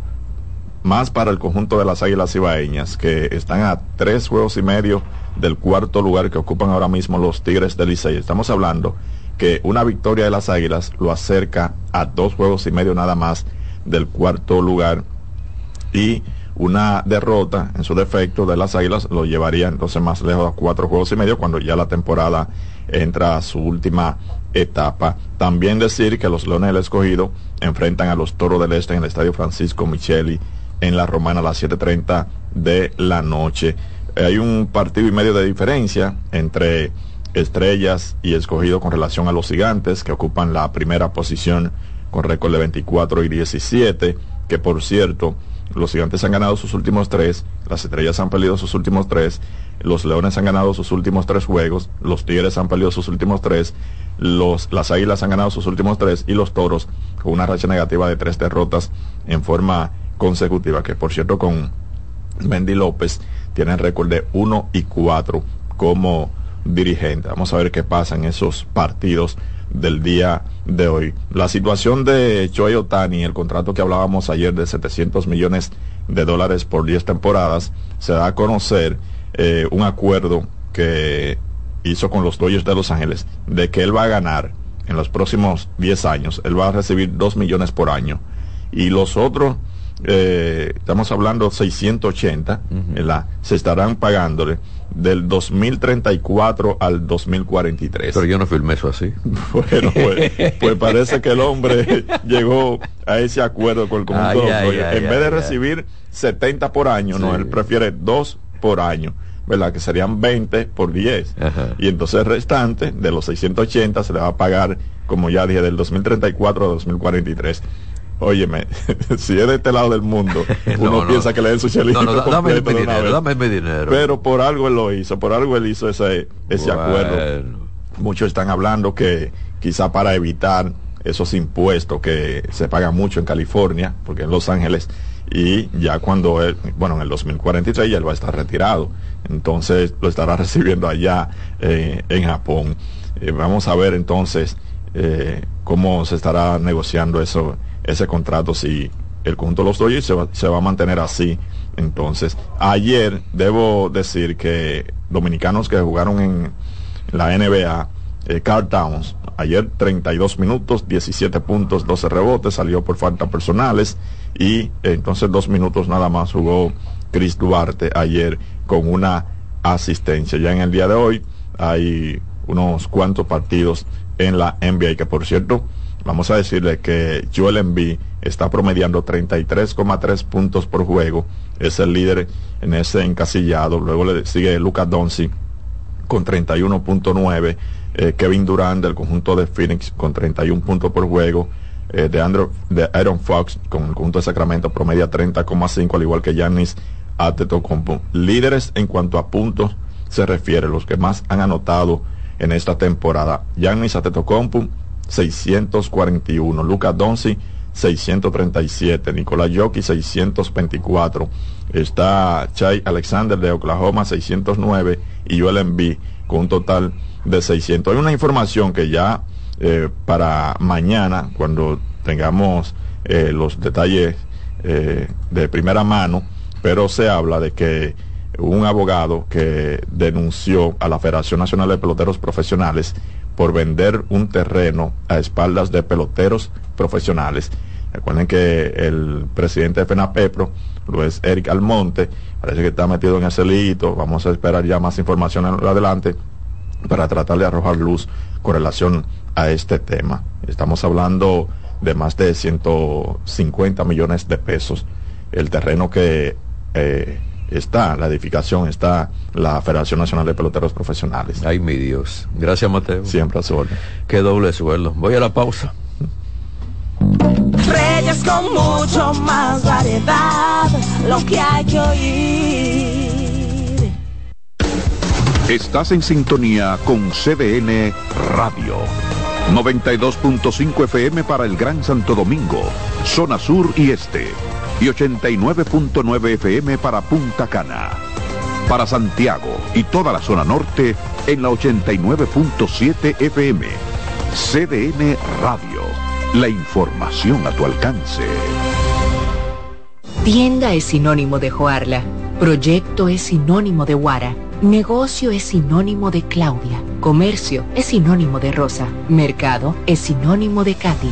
Speaker 11: más para el conjunto de las Águilas Cibaeñas, que están a tres juegos y medio del cuarto lugar que ocupan ahora mismo los Tigres del Licey. Estamos hablando que una victoria de las Águilas lo acerca a dos juegos y medio nada más del cuarto lugar y una derrota en su defecto de las Águilas lo llevaría entonces más lejos a cuatro juegos y medio cuando ya la temporada entra a su última etapa. También decir que los Leones del Escogido enfrentan a los Toros del Este en el Estadio Francisco Micheli en la Romana a las 7.30 de la noche. Hay un partido y medio de diferencia entre Estrellas y Escogido con relación a los Gigantes que ocupan la primera posición con récord de 24 y 17 que por cierto, los gigantes han ganado sus últimos tres, las estrellas han perdido sus últimos tres, los leones han ganado sus últimos tres juegos, los tigres han perdido sus últimos tres, los, las águilas han ganado sus últimos tres y los toros con una racha negativa de tres derrotas en forma consecutiva, que por cierto con Mendy López tienen récord de 1 y 4 como dirigente. Vamos a ver qué pasa en esos partidos del día de hoy. La situación de Choi Otani, el contrato que hablábamos ayer de 700 millones de dólares por 10 temporadas, se da a conocer eh, un acuerdo que hizo con los Dodgers de Los Ángeles de que él va a ganar en los próximos 10 años, él va a recibir 2 millones por año. Y los otros, eh, estamos hablando 680, se estarán pagándole del 2034 al 2043.
Speaker 2: Pero yo no firmé eso así.
Speaker 11: Bueno, pues, pues, parece que el hombre llegó a ese acuerdo con el conjunto. en vez de recibir 70 por año, no, él prefiere 2 por año. ¿verdad? Que serían 20 por 10. Y entonces el restante de los 680 se le va a pagar, como ya dije, del 2034 a 2043. Óyeme, si es de este lado del mundo, uno piensa que le den su chelito.
Speaker 2: No, dame mi dinero, dame mi dinero.
Speaker 11: Pero por algo él lo hizo, por algo él hizo ese, ese acuerdo. Muchos están hablando que quizá para evitar esos impuestos que se pagan mucho en California, porque en Los Ángeles, y ya cuando él, bueno, en el 2043 ya él va a estar retirado, entonces lo estará recibiendo allá eh, en Japón. Eh, vamos a ver entonces eh, cómo se estará negociando eso ese contrato si el conjunto de los Dodgers se va, se va a mantener así. Entonces, ayer debo decir que dominicanos que jugaron en la NBA, eh, Carl Towns, ayer 32 minutos, 17 puntos, 12 rebotes, salió por falta personales y entonces dos minutos nada más jugó Chris Duarte ayer con una asistencia. Ya en el día de hoy hay unos cuantos partidos en la NBA que por cierto vamos a decirle que Joel Embiid está promediando 33,3 puntos por juego, es el líder en ese encasillado, luego le sigue Lucas Doncic con 31.9, eh, Kevin Durant del conjunto de Phoenix con 31 puntos por juego, eh, de, Andrew, de Aaron Fox con el conjunto de Sacramento promedia 30,5 al igual que Giannis Antetokounmpo. Líderes en cuanto a puntos se refiere, los que más han anotado en esta temporada. Giannis Antetokounmpo 641, Lucas Donzi 637, Nicolás Yoki 624, está Chai Alexander de Oklahoma 609 y Joel Embiid con un total de 600. Hay una información que ya eh, para mañana, cuando tengamos eh, los detalles eh, de primera mano, pero se habla de que un abogado que denunció a la Federación Nacional de Peloteros Profesionales por vender un terreno a espaldas de peloteros profesionales. Recuerden que el presidente de FENAPEPRO, Luis Eric Almonte, parece que está metido en ese lito. Vamos a esperar ya más información adelante para tratar de arrojar luz con relación a este tema. Estamos hablando de más de 150 millones de pesos. El terreno que eh, está la edificación, está la Federación Nacional de Peloteros Profesionales.
Speaker 2: Ay, mi Dios. Gracias, Mateo.
Speaker 11: Siempre a su orden.
Speaker 2: Qué doble sueldo. Voy a la pausa.
Speaker 4: Reyes con mucho más variedad, lo que hay que oír.
Speaker 5: Estás en sintonía con CDN Radio. 92.5 FM para el Gran Santo Domingo, zona sur y este y 89.9 FM para Punta Cana. Para Santiago y toda la zona norte en la 89.7 FM. CDN Radio. La información a tu alcance.
Speaker 12: Tienda es sinónimo de Joarla. Proyecto es sinónimo de Guara. Negocio es sinónimo de Claudia. Comercio es sinónimo de Rosa. Mercado es sinónimo de Katy.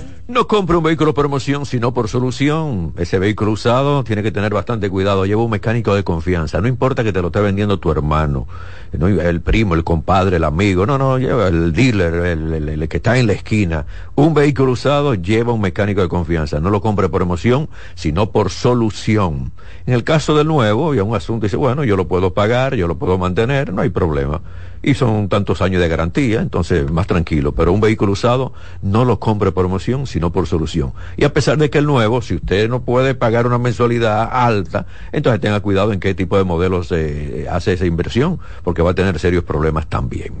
Speaker 2: No compre un vehículo por emoción, sino por solución. Ese vehículo usado tiene que tener bastante cuidado. Lleva un mecánico de confianza. No importa que te lo esté vendiendo tu hermano, no, el primo, el compadre, el amigo. No, no, lleva el dealer, el, el- que está en la esquina. Un vehículo usado lleva un mecánico de confianza. No lo compre por emoción, sino por solución. En el caso del nuevo, y un asunto dice, bueno, yo lo puedo pagar, yo lo puedo mantener, no hay problema. Y son tantos años de garantía, entonces más tranquilo. Pero un vehículo usado no lo compre por emoción, sino por solución. Y a pesar de que el nuevo, si usted no puede pagar una mensualidad alta, entonces tenga cuidado en qué tipo de modelos eh, hace esa inversión, porque va a tener serios problemas también.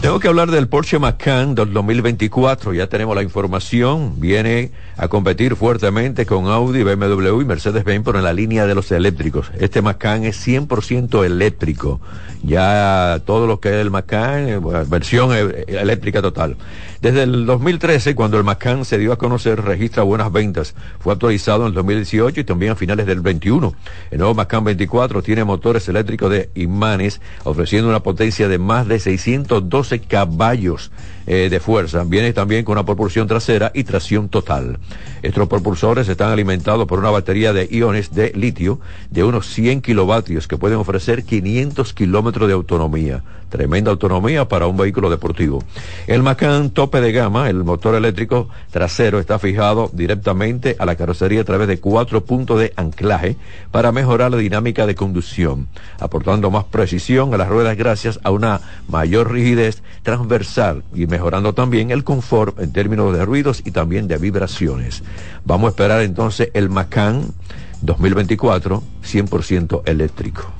Speaker 2: Tengo que hablar del Porsche Macan del 2024. Ya tenemos la información. Viene a competir fuertemente con Audi, BMW y Mercedes-Benz, pero en la línea de los eléctricos. Este Macan es 100% eléctrico. Ya todo lo que es el Macan, eh, versión eh, eléctrica total. Desde el 2013, cuando el Macan se dio a conocer, registra buenas ventas. Fue actualizado en el 2018 y también a finales del 21. El nuevo Macan 24 tiene motores eléctricos de imanes, ofreciendo una potencia de más de 612 caballos eh, de fuerza. Viene también con una propulsión trasera y tracción total. Estos propulsores están alimentados por una batería de iones de litio de unos 100 kilovatios que pueden ofrecer 500 kilómetros de autonomía. Tremenda autonomía para un vehículo deportivo. El Macan tope de gama, el motor eléctrico trasero está fijado directamente a la carrocería a través de cuatro puntos de anclaje para mejorar la dinámica de conducción, aportando más precisión a las ruedas gracias a una mayor rigidez transversal y mejorando también el confort en términos de ruidos y también de vibraciones. Vamos a esperar entonces el Macan 2024 100% eléctrico.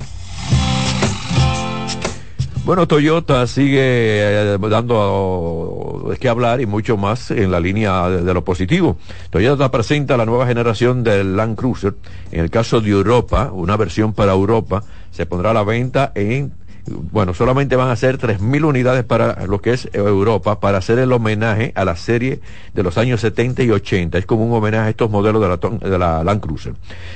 Speaker 2: Bueno, Toyota sigue eh, dando de qué hablar y mucho más en la línea de lo positivo. Toyota presenta la nueva generación del Land Cruiser. En el caso de Europa, una versión para Europa, se pondrá a la venta en bueno, solamente van a ser 3.000 unidades para lo que es Europa, para hacer el homenaje a la serie de los años 70 y 80. Es como un homenaje a estos modelos de la, de la Land Cruiser.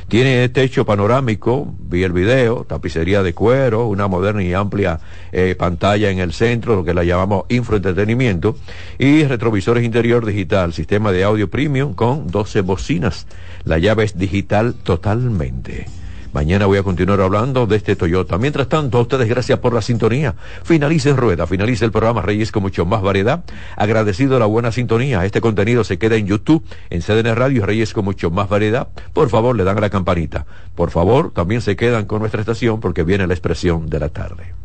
Speaker 2: Tiene techo panorámico, vi el video, tapicería de cuero, una moderna y amplia eh, pantalla en el centro, lo que la llamamos infoentretenimiento, y retrovisores interior digital, sistema de audio premium con 12 bocinas. La llave es digital totalmente. Mañana voy a continuar hablando de este Toyota. Mientras tanto, a ustedes gracias por la sintonía. Finalice rueda, finalice el programa Reyes con mucho más variedad. Agradecido la buena sintonía. Este contenido se queda en YouTube, en CDN Radio Reyes con mucho más variedad. Por favor, le dan a la campanita. Por favor, también se quedan con nuestra estación porque viene la expresión de la tarde.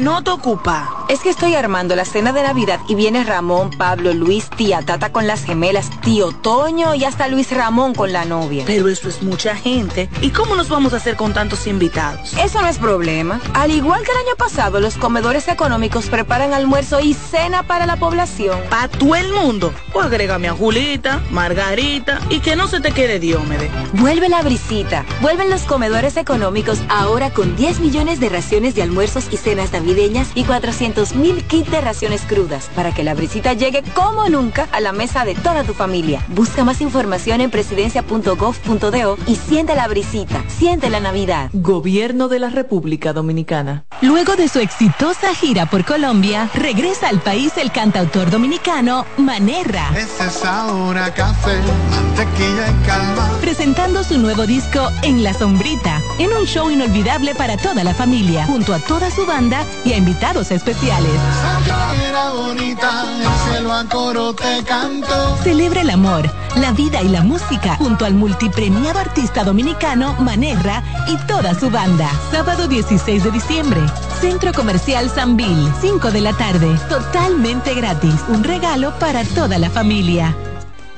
Speaker 13: Tucán.
Speaker 14: Te ocupa. Es que estoy armando la cena de Navidad y viene Ramón, Pablo, Luis, tía Tata con las gemelas, tío Toño y hasta Luis Ramón con la novia.
Speaker 15: Pero eso es mucha gente. ¿Y cómo nos vamos a hacer con tantos invitados?
Speaker 14: Eso no es problema. Al igual que el año pasado, los comedores económicos preparan almuerzo y cena para la población.
Speaker 15: ¿Para todo el mundo? O agrégame a Julita, Margarita y que no se te quede Diómede.
Speaker 14: Vuelve la brisita. Vuelven los comedores económicos ahora con 10 millones de raciones de almuerzos y cenas navideñas y 400 mil kits de raciones crudas para que la brisita llegue como nunca a la mesa de toda tu familia. Busca más información en presidencia.gov.do y siente la brisita. Siente la Navidad.
Speaker 16: Gobierno de la República Dominicana.
Speaker 17: Luego de su exitosa gira por Colombia, regresa al país el cantautor dominicano Manerra.
Speaker 18: Es esa hora café, mantequilla y calma.
Speaker 17: Presentando su nuevo disco En la Sombrita, en un show inolvidable para toda la familia, junto a toda su banda y a invitados especiales.
Speaker 18: Era bonita, el cielo a coro te canto.
Speaker 17: Celebra el amor, la vida y la música junto al multipremiado artista dominicano Manerra y toda su banda. Sábado 16 de diciembre. Centro Comercial Sanvil, 5 de la tarde. Totalmente gratis. Un regalo para toda la familia.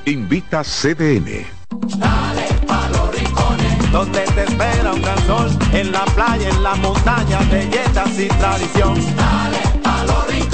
Speaker 5: Invita CDN.
Speaker 13: Dale pa' los rincones, donde te espera un gran sol, en la playa, en la montaña, belletas y tradición. Dale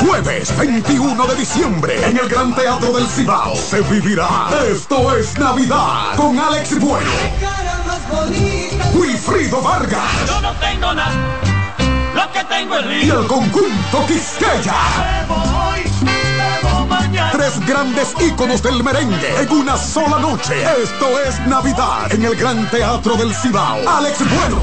Speaker 19: Jueves 21 de diciembre en el Gran Teatro del Cibao se vivirá Esto es Navidad con Alex Bueno, Wilfrido Vargas.
Speaker 13: Yo no tengo nada, lo que tengo es
Speaker 19: y el conjunto Quisqueya. Tres grandes íconos del merengue en una sola noche. Esto es Navidad en el Gran Teatro del Cibao. Alex Bueno,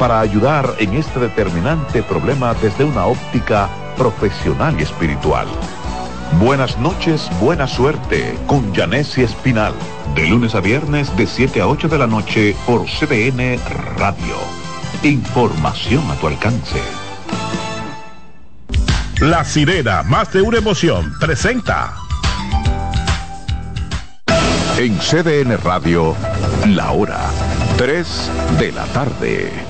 Speaker 5: para ayudar en este determinante problema desde una óptica profesional y espiritual. Buenas noches, buena suerte con Janessi Espinal. De lunes a viernes de 7 a 8 de la noche por CDN Radio. Información a tu alcance.
Speaker 19: La sirena, más de una emoción, presenta.
Speaker 5: En CDN Radio, la hora 3 de la tarde.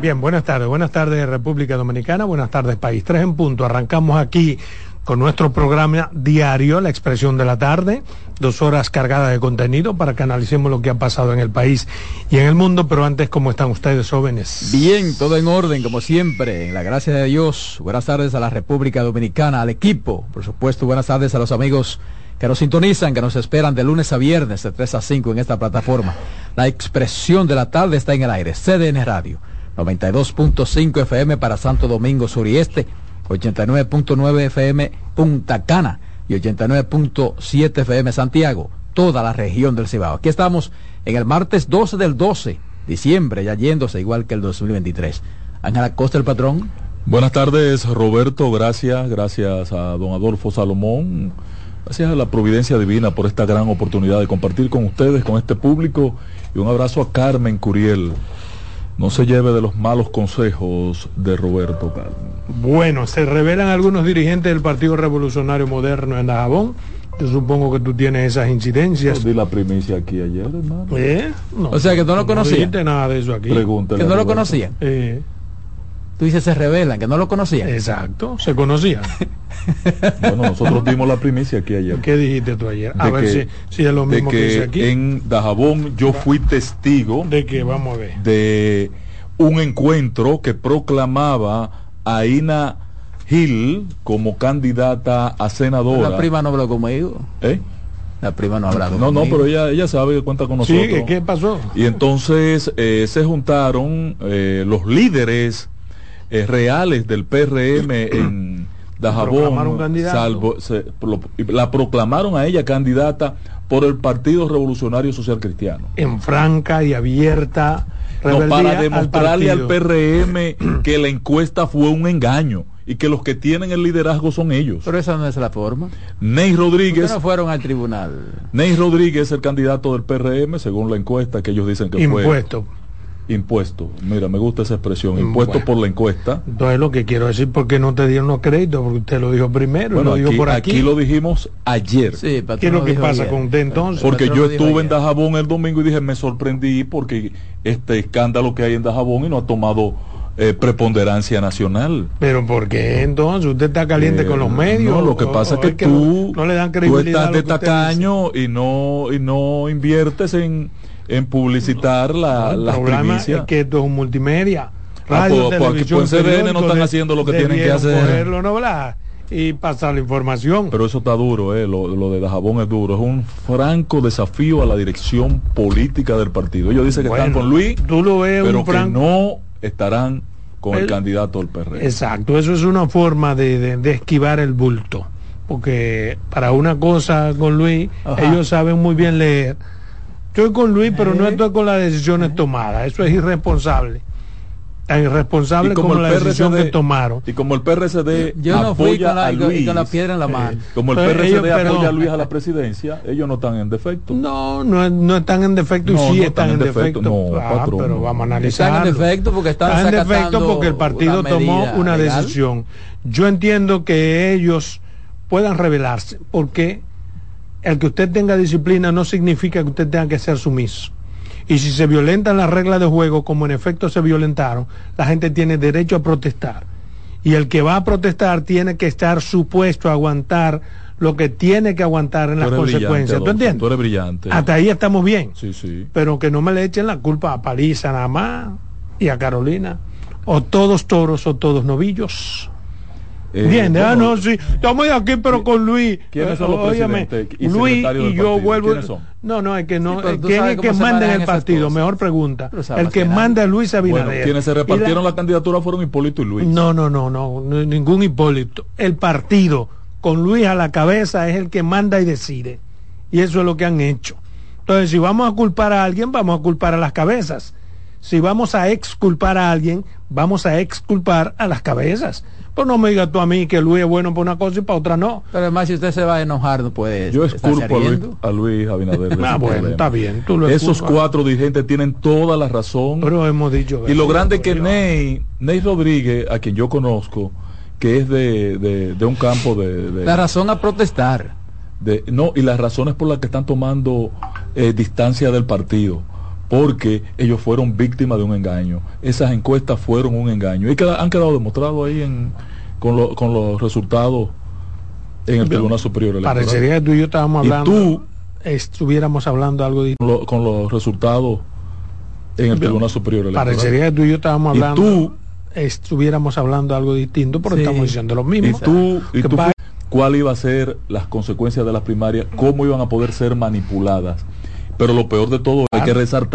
Speaker 20: Bien, buenas tardes. Buenas tardes República Dominicana, buenas tardes país. Tres en punto. Arrancamos aquí con nuestro programa diario, La Expresión de la Tarde. Dos horas cargadas de contenido para que analicemos lo que ha pasado en el país y en el mundo. Pero antes, ¿cómo están ustedes, jóvenes?
Speaker 21: Bien, todo en orden, como siempre. En la gracia de Dios. Buenas tardes a la República Dominicana, al equipo. Por supuesto, buenas tardes a los amigos que nos sintonizan, que nos esperan de lunes a viernes de 3 a 5 en esta plataforma. La expresión de la tarde está en el aire. CDN Radio, 92.5 FM para Santo Domingo Sur y Este, 89.9 FM Punta Cana y 89.7 FM Santiago, toda la región del Cibao. Aquí estamos en el martes 12 del 12, diciembre, ya yéndose igual que el 2023. Ángela Costa, el patrón.
Speaker 22: Buenas tardes, Roberto. Gracias, gracias a don Adolfo Salomón. Gracias a la providencia divina por esta gran oportunidad de compartir con ustedes, con este público. Y un abrazo a Carmen Curiel. No se lleve de los malos consejos de Roberto Carmen.
Speaker 20: Bueno, se revelan algunos dirigentes del Partido Revolucionario Moderno en Dajabón. Yo supongo que tú tienes esas incidencias.
Speaker 22: Yo di la primicia aquí ayer, hermano.
Speaker 20: ¿Eh? No,
Speaker 21: O sea, que tú no conocías.
Speaker 20: dijiste nada de eso aquí.
Speaker 22: Pregúntale
Speaker 21: Que no lo conocían.
Speaker 20: Eh,
Speaker 21: Tú dices se revelan, que no lo conocían.
Speaker 20: exacto, se conocían.
Speaker 22: Bueno, nosotros dimos la primicia aquí ayer.
Speaker 20: ¿Qué dijiste tú ayer? A
Speaker 22: De
Speaker 20: ver
Speaker 22: que-
Speaker 20: si, si es lo
Speaker 22: de
Speaker 20: mismo que,
Speaker 22: que
Speaker 20: dice aquí.
Speaker 22: en Dajabón yo fui testigo
Speaker 20: De que vamos a ver.
Speaker 22: de un encuentro que proclamaba a Ina Gil como candidata a senadora.
Speaker 21: La prima no habló conmigo.
Speaker 22: ¿Eh?
Speaker 21: La prima no ha hablado
Speaker 22: No, no, pero ella, ella sabe que cuenta con nosotros.
Speaker 20: Sí, ¿qué pasó?
Speaker 22: Y entonces eh, se juntaron eh, los líderes eh, reales del PRM en Dajabón, salvo, se- pro- la proclamaron a ella candidata por el Partido Revolucionario Social Cristiano.
Speaker 20: En franca y abierta
Speaker 22: No, para demostrarle al. PRM que la encuesta fue un engaño y que los que tienen el liderazgo son ellos.
Speaker 21: Pero esa no es la forma.
Speaker 22: Ney
Speaker 21: ¿Por qué
Speaker 22: Rodríguez,
Speaker 21: no fueron al tribunal?
Speaker 22: Ney Rodríguez es el candidato del PRM según la encuesta que ellos dicen que fue
Speaker 20: Impuesto.
Speaker 22: Impuesto. Mira, me gusta esa expresión, impuesto
Speaker 20: Bueno.
Speaker 22: por la encuesta.
Speaker 20: Entonces lo que quiero decir, porque no te dieron los créditos? Porque usted lo dijo primero,
Speaker 22: Bueno,
Speaker 20: lo dijo
Speaker 22: aquí,
Speaker 20: por aquí.
Speaker 22: aquí lo dijimos ayer.
Speaker 21: Sí,
Speaker 20: ¿Qué es lo que pasa
Speaker 21: ayer.
Speaker 20: con usted entonces?
Speaker 22: Porque yo estuve en. Dajabón el domingo y dije, me sorprendí porque este escándalo que hay en Dajabón y no ha tomado eh, preponderancia nacional.
Speaker 20: Pero ¿por qué entonces? ¿Usted está caliente
Speaker 22: Eh,
Speaker 20: con los medios?
Speaker 22: No, lo que
Speaker 20: ¿O-
Speaker 22: pasa
Speaker 20: o
Speaker 22: es que, tú,
Speaker 20: no, no le dan
Speaker 22: tú estás de tacaño y no, y no inviertes en, en publicitar la?
Speaker 20: El
Speaker 22: las primicias.
Speaker 20: es que esto es un multimedia.
Speaker 22: Ah,
Speaker 20: Radio,
Speaker 22: pues, porque
Speaker 20: televisión,
Speaker 22: por CDN no están haciendo lo que tienen que hacer.
Speaker 20: ¿no? Y pasar la información.
Speaker 22: Pero eso está duro, eh, lo, lo de Dajabón es duro. Es un franco desafío a la dirección política del partido. Ellos dicen que están con Luis,
Speaker 20: tú lo ves
Speaker 22: pero
Speaker 20: un
Speaker 22: que
Speaker 20: franco-
Speaker 22: no estarán con el,
Speaker 20: El-
Speaker 22: candidato del PRM.
Speaker 20: Exacto, eso es una forma de, de- de esquivar el bulto. Porque para una cosa con Luis,
Speaker 21: Ajá.
Speaker 20: ellos saben muy bien leer. Estoy con Luis, pero
Speaker 22: Eh.
Speaker 20: no estoy con las decisiones tomadas. Eso es irresponsable. Tan irresponsable como, la decisión que tomaron.
Speaker 22: y como el PRCD
Speaker 21: Yo no fui
Speaker 22: apoya
Speaker 21: con la,
Speaker 22: a Luis,
Speaker 21: con la piedra en la mano.
Speaker 22: como el
Speaker 20: Pero
Speaker 22: PRCD
Speaker 20: ellos,
Speaker 22: apoya
Speaker 20: perdón.
Speaker 22: a Luis a la presidencia, ellos no están en defecto.
Speaker 20: No, no, no están en defecto y
Speaker 22: No,
Speaker 20: sí
Speaker 22: no
Speaker 20: están en defecto.
Speaker 22: No,
Speaker 20: Ah,
Speaker 22: patrón,
Speaker 20: pero
Speaker 22: no.
Speaker 20: vamos a
Speaker 21: Están
Speaker 20: analizar.
Speaker 21: en defecto porque están
Speaker 20: Están en defecto
Speaker 21: desacatando
Speaker 20: porque el partido
Speaker 21: una
Speaker 20: tomó
Speaker 21: medida
Speaker 20: una
Speaker 21: legal.
Speaker 20: decisión. Yo entiendo que ellos puedan rebelarse, porque el que usted tenga disciplina no significa que usted tenga que ser sumiso. Y si se violentan las reglas de juego, como en efecto se violentaron, la gente tiene derecho a protestar. Y el que va a protestar tiene que estar supuesto a aguantar lo que tiene que aguantar en
Speaker 22: Tú
Speaker 20: las consecuencias. ¿Tú entiendes?
Speaker 22: Tú eres brillante.
Speaker 20: Hasta ahí estamos bien.
Speaker 22: Sí, sí.
Speaker 20: Pero que no me le echen la culpa a Paliza nada más y a Carolina. O todos toros o todos novillos.
Speaker 22: Eh,
Speaker 20: Bien, ah,
Speaker 22: bueno,
Speaker 20: no, sí. Estamos aquí, pero con Luis.
Speaker 22: ¿Quiénes son
Speaker 20: Eh,
Speaker 22: los
Speaker 20: óyeme,
Speaker 22: presidentes y
Speaker 20: Luis y yo
Speaker 22: partido?
Speaker 20: vuelvo.
Speaker 22: ¿Quiénes son?
Speaker 20: No, no, es que no.
Speaker 21: Sí,
Speaker 20: eh, ¿Quién es que
Speaker 21: cómo se
Speaker 20: manda en el partido?
Speaker 21: cosas.
Speaker 20: Mejor pregunta. El que
Speaker 21: que
Speaker 20: manda es Luis Abinader.
Speaker 22: Bueno, quienes se
Speaker 20: Y la-
Speaker 22: repartieron la... candidatura fueron Hipólito y Luis.
Speaker 20: no, no, no, no, no, ningún Hipólito. El partido, con Luis a la cabeza, es el que manda y decide. Y eso es lo que han hecho. Entonces, si vamos a culpar a alguien, vamos a culpar a las cabezas. Si vamos a exculpar a alguien, vamos a exculpar a las cabezas. Pues no me digas tú a mí que Luis es bueno para una cosa y para otra no.
Speaker 21: Pero además, si usted se va a enojar, no puede.
Speaker 22: Yo
Speaker 21: estarse
Speaker 22: exculpo a Luis, a Luis Abinader. de
Speaker 20: Ah, bueno,
Speaker 22: problema.
Speaker 20: está bien. Tú lo
Speaker 22: Esos cuatro dirigentes tienen toda la razón.
Speaker 20: Pero hemos dicho.
Speaker 22: y lo grande es que. Ney, Ney Rodríguez, a quien yo conozco, que es de, de, de un campo de, de-
Speaker 21: La razón a protestar.
Speaker 22: de- no y las razones por las que están tomando eh, distancia del partido porque ellos fueron víctimas de un engaño. Esas encuestas fueron un engaño y queda- han quedado demostrados ahí en, con, lo- con los resultados en el Tribunal Superior Electoral.
Speaker 20: Parecería que tú y yo estábamos
Speaker 22: Y
Speaker 20: hablando,
Speaker 22: tú-
Speaker 20: estuviéramos hablando algo distinto.
Speaker 22: con, lo- con los resultados en el Tribunal Superior Electoral.
Speaker 20: Parecería que tú y yo estábamos
Speaker 22: Y
Speaker 20: hablando,
Speaker 22: tú-
Speaker 20: estuviéramos hablando algo distinto, pero
Speaker 22: Sí.
Speaker 20: estamos diciendo lo
Speaker 22: y
Speaker 20: mismo.
Speaker 22: tú, y tú cuál iba a ser las consecuencias de las primarias, cómo iban a poder ser manipuladas. Pero lo peor de todo hay que resaltar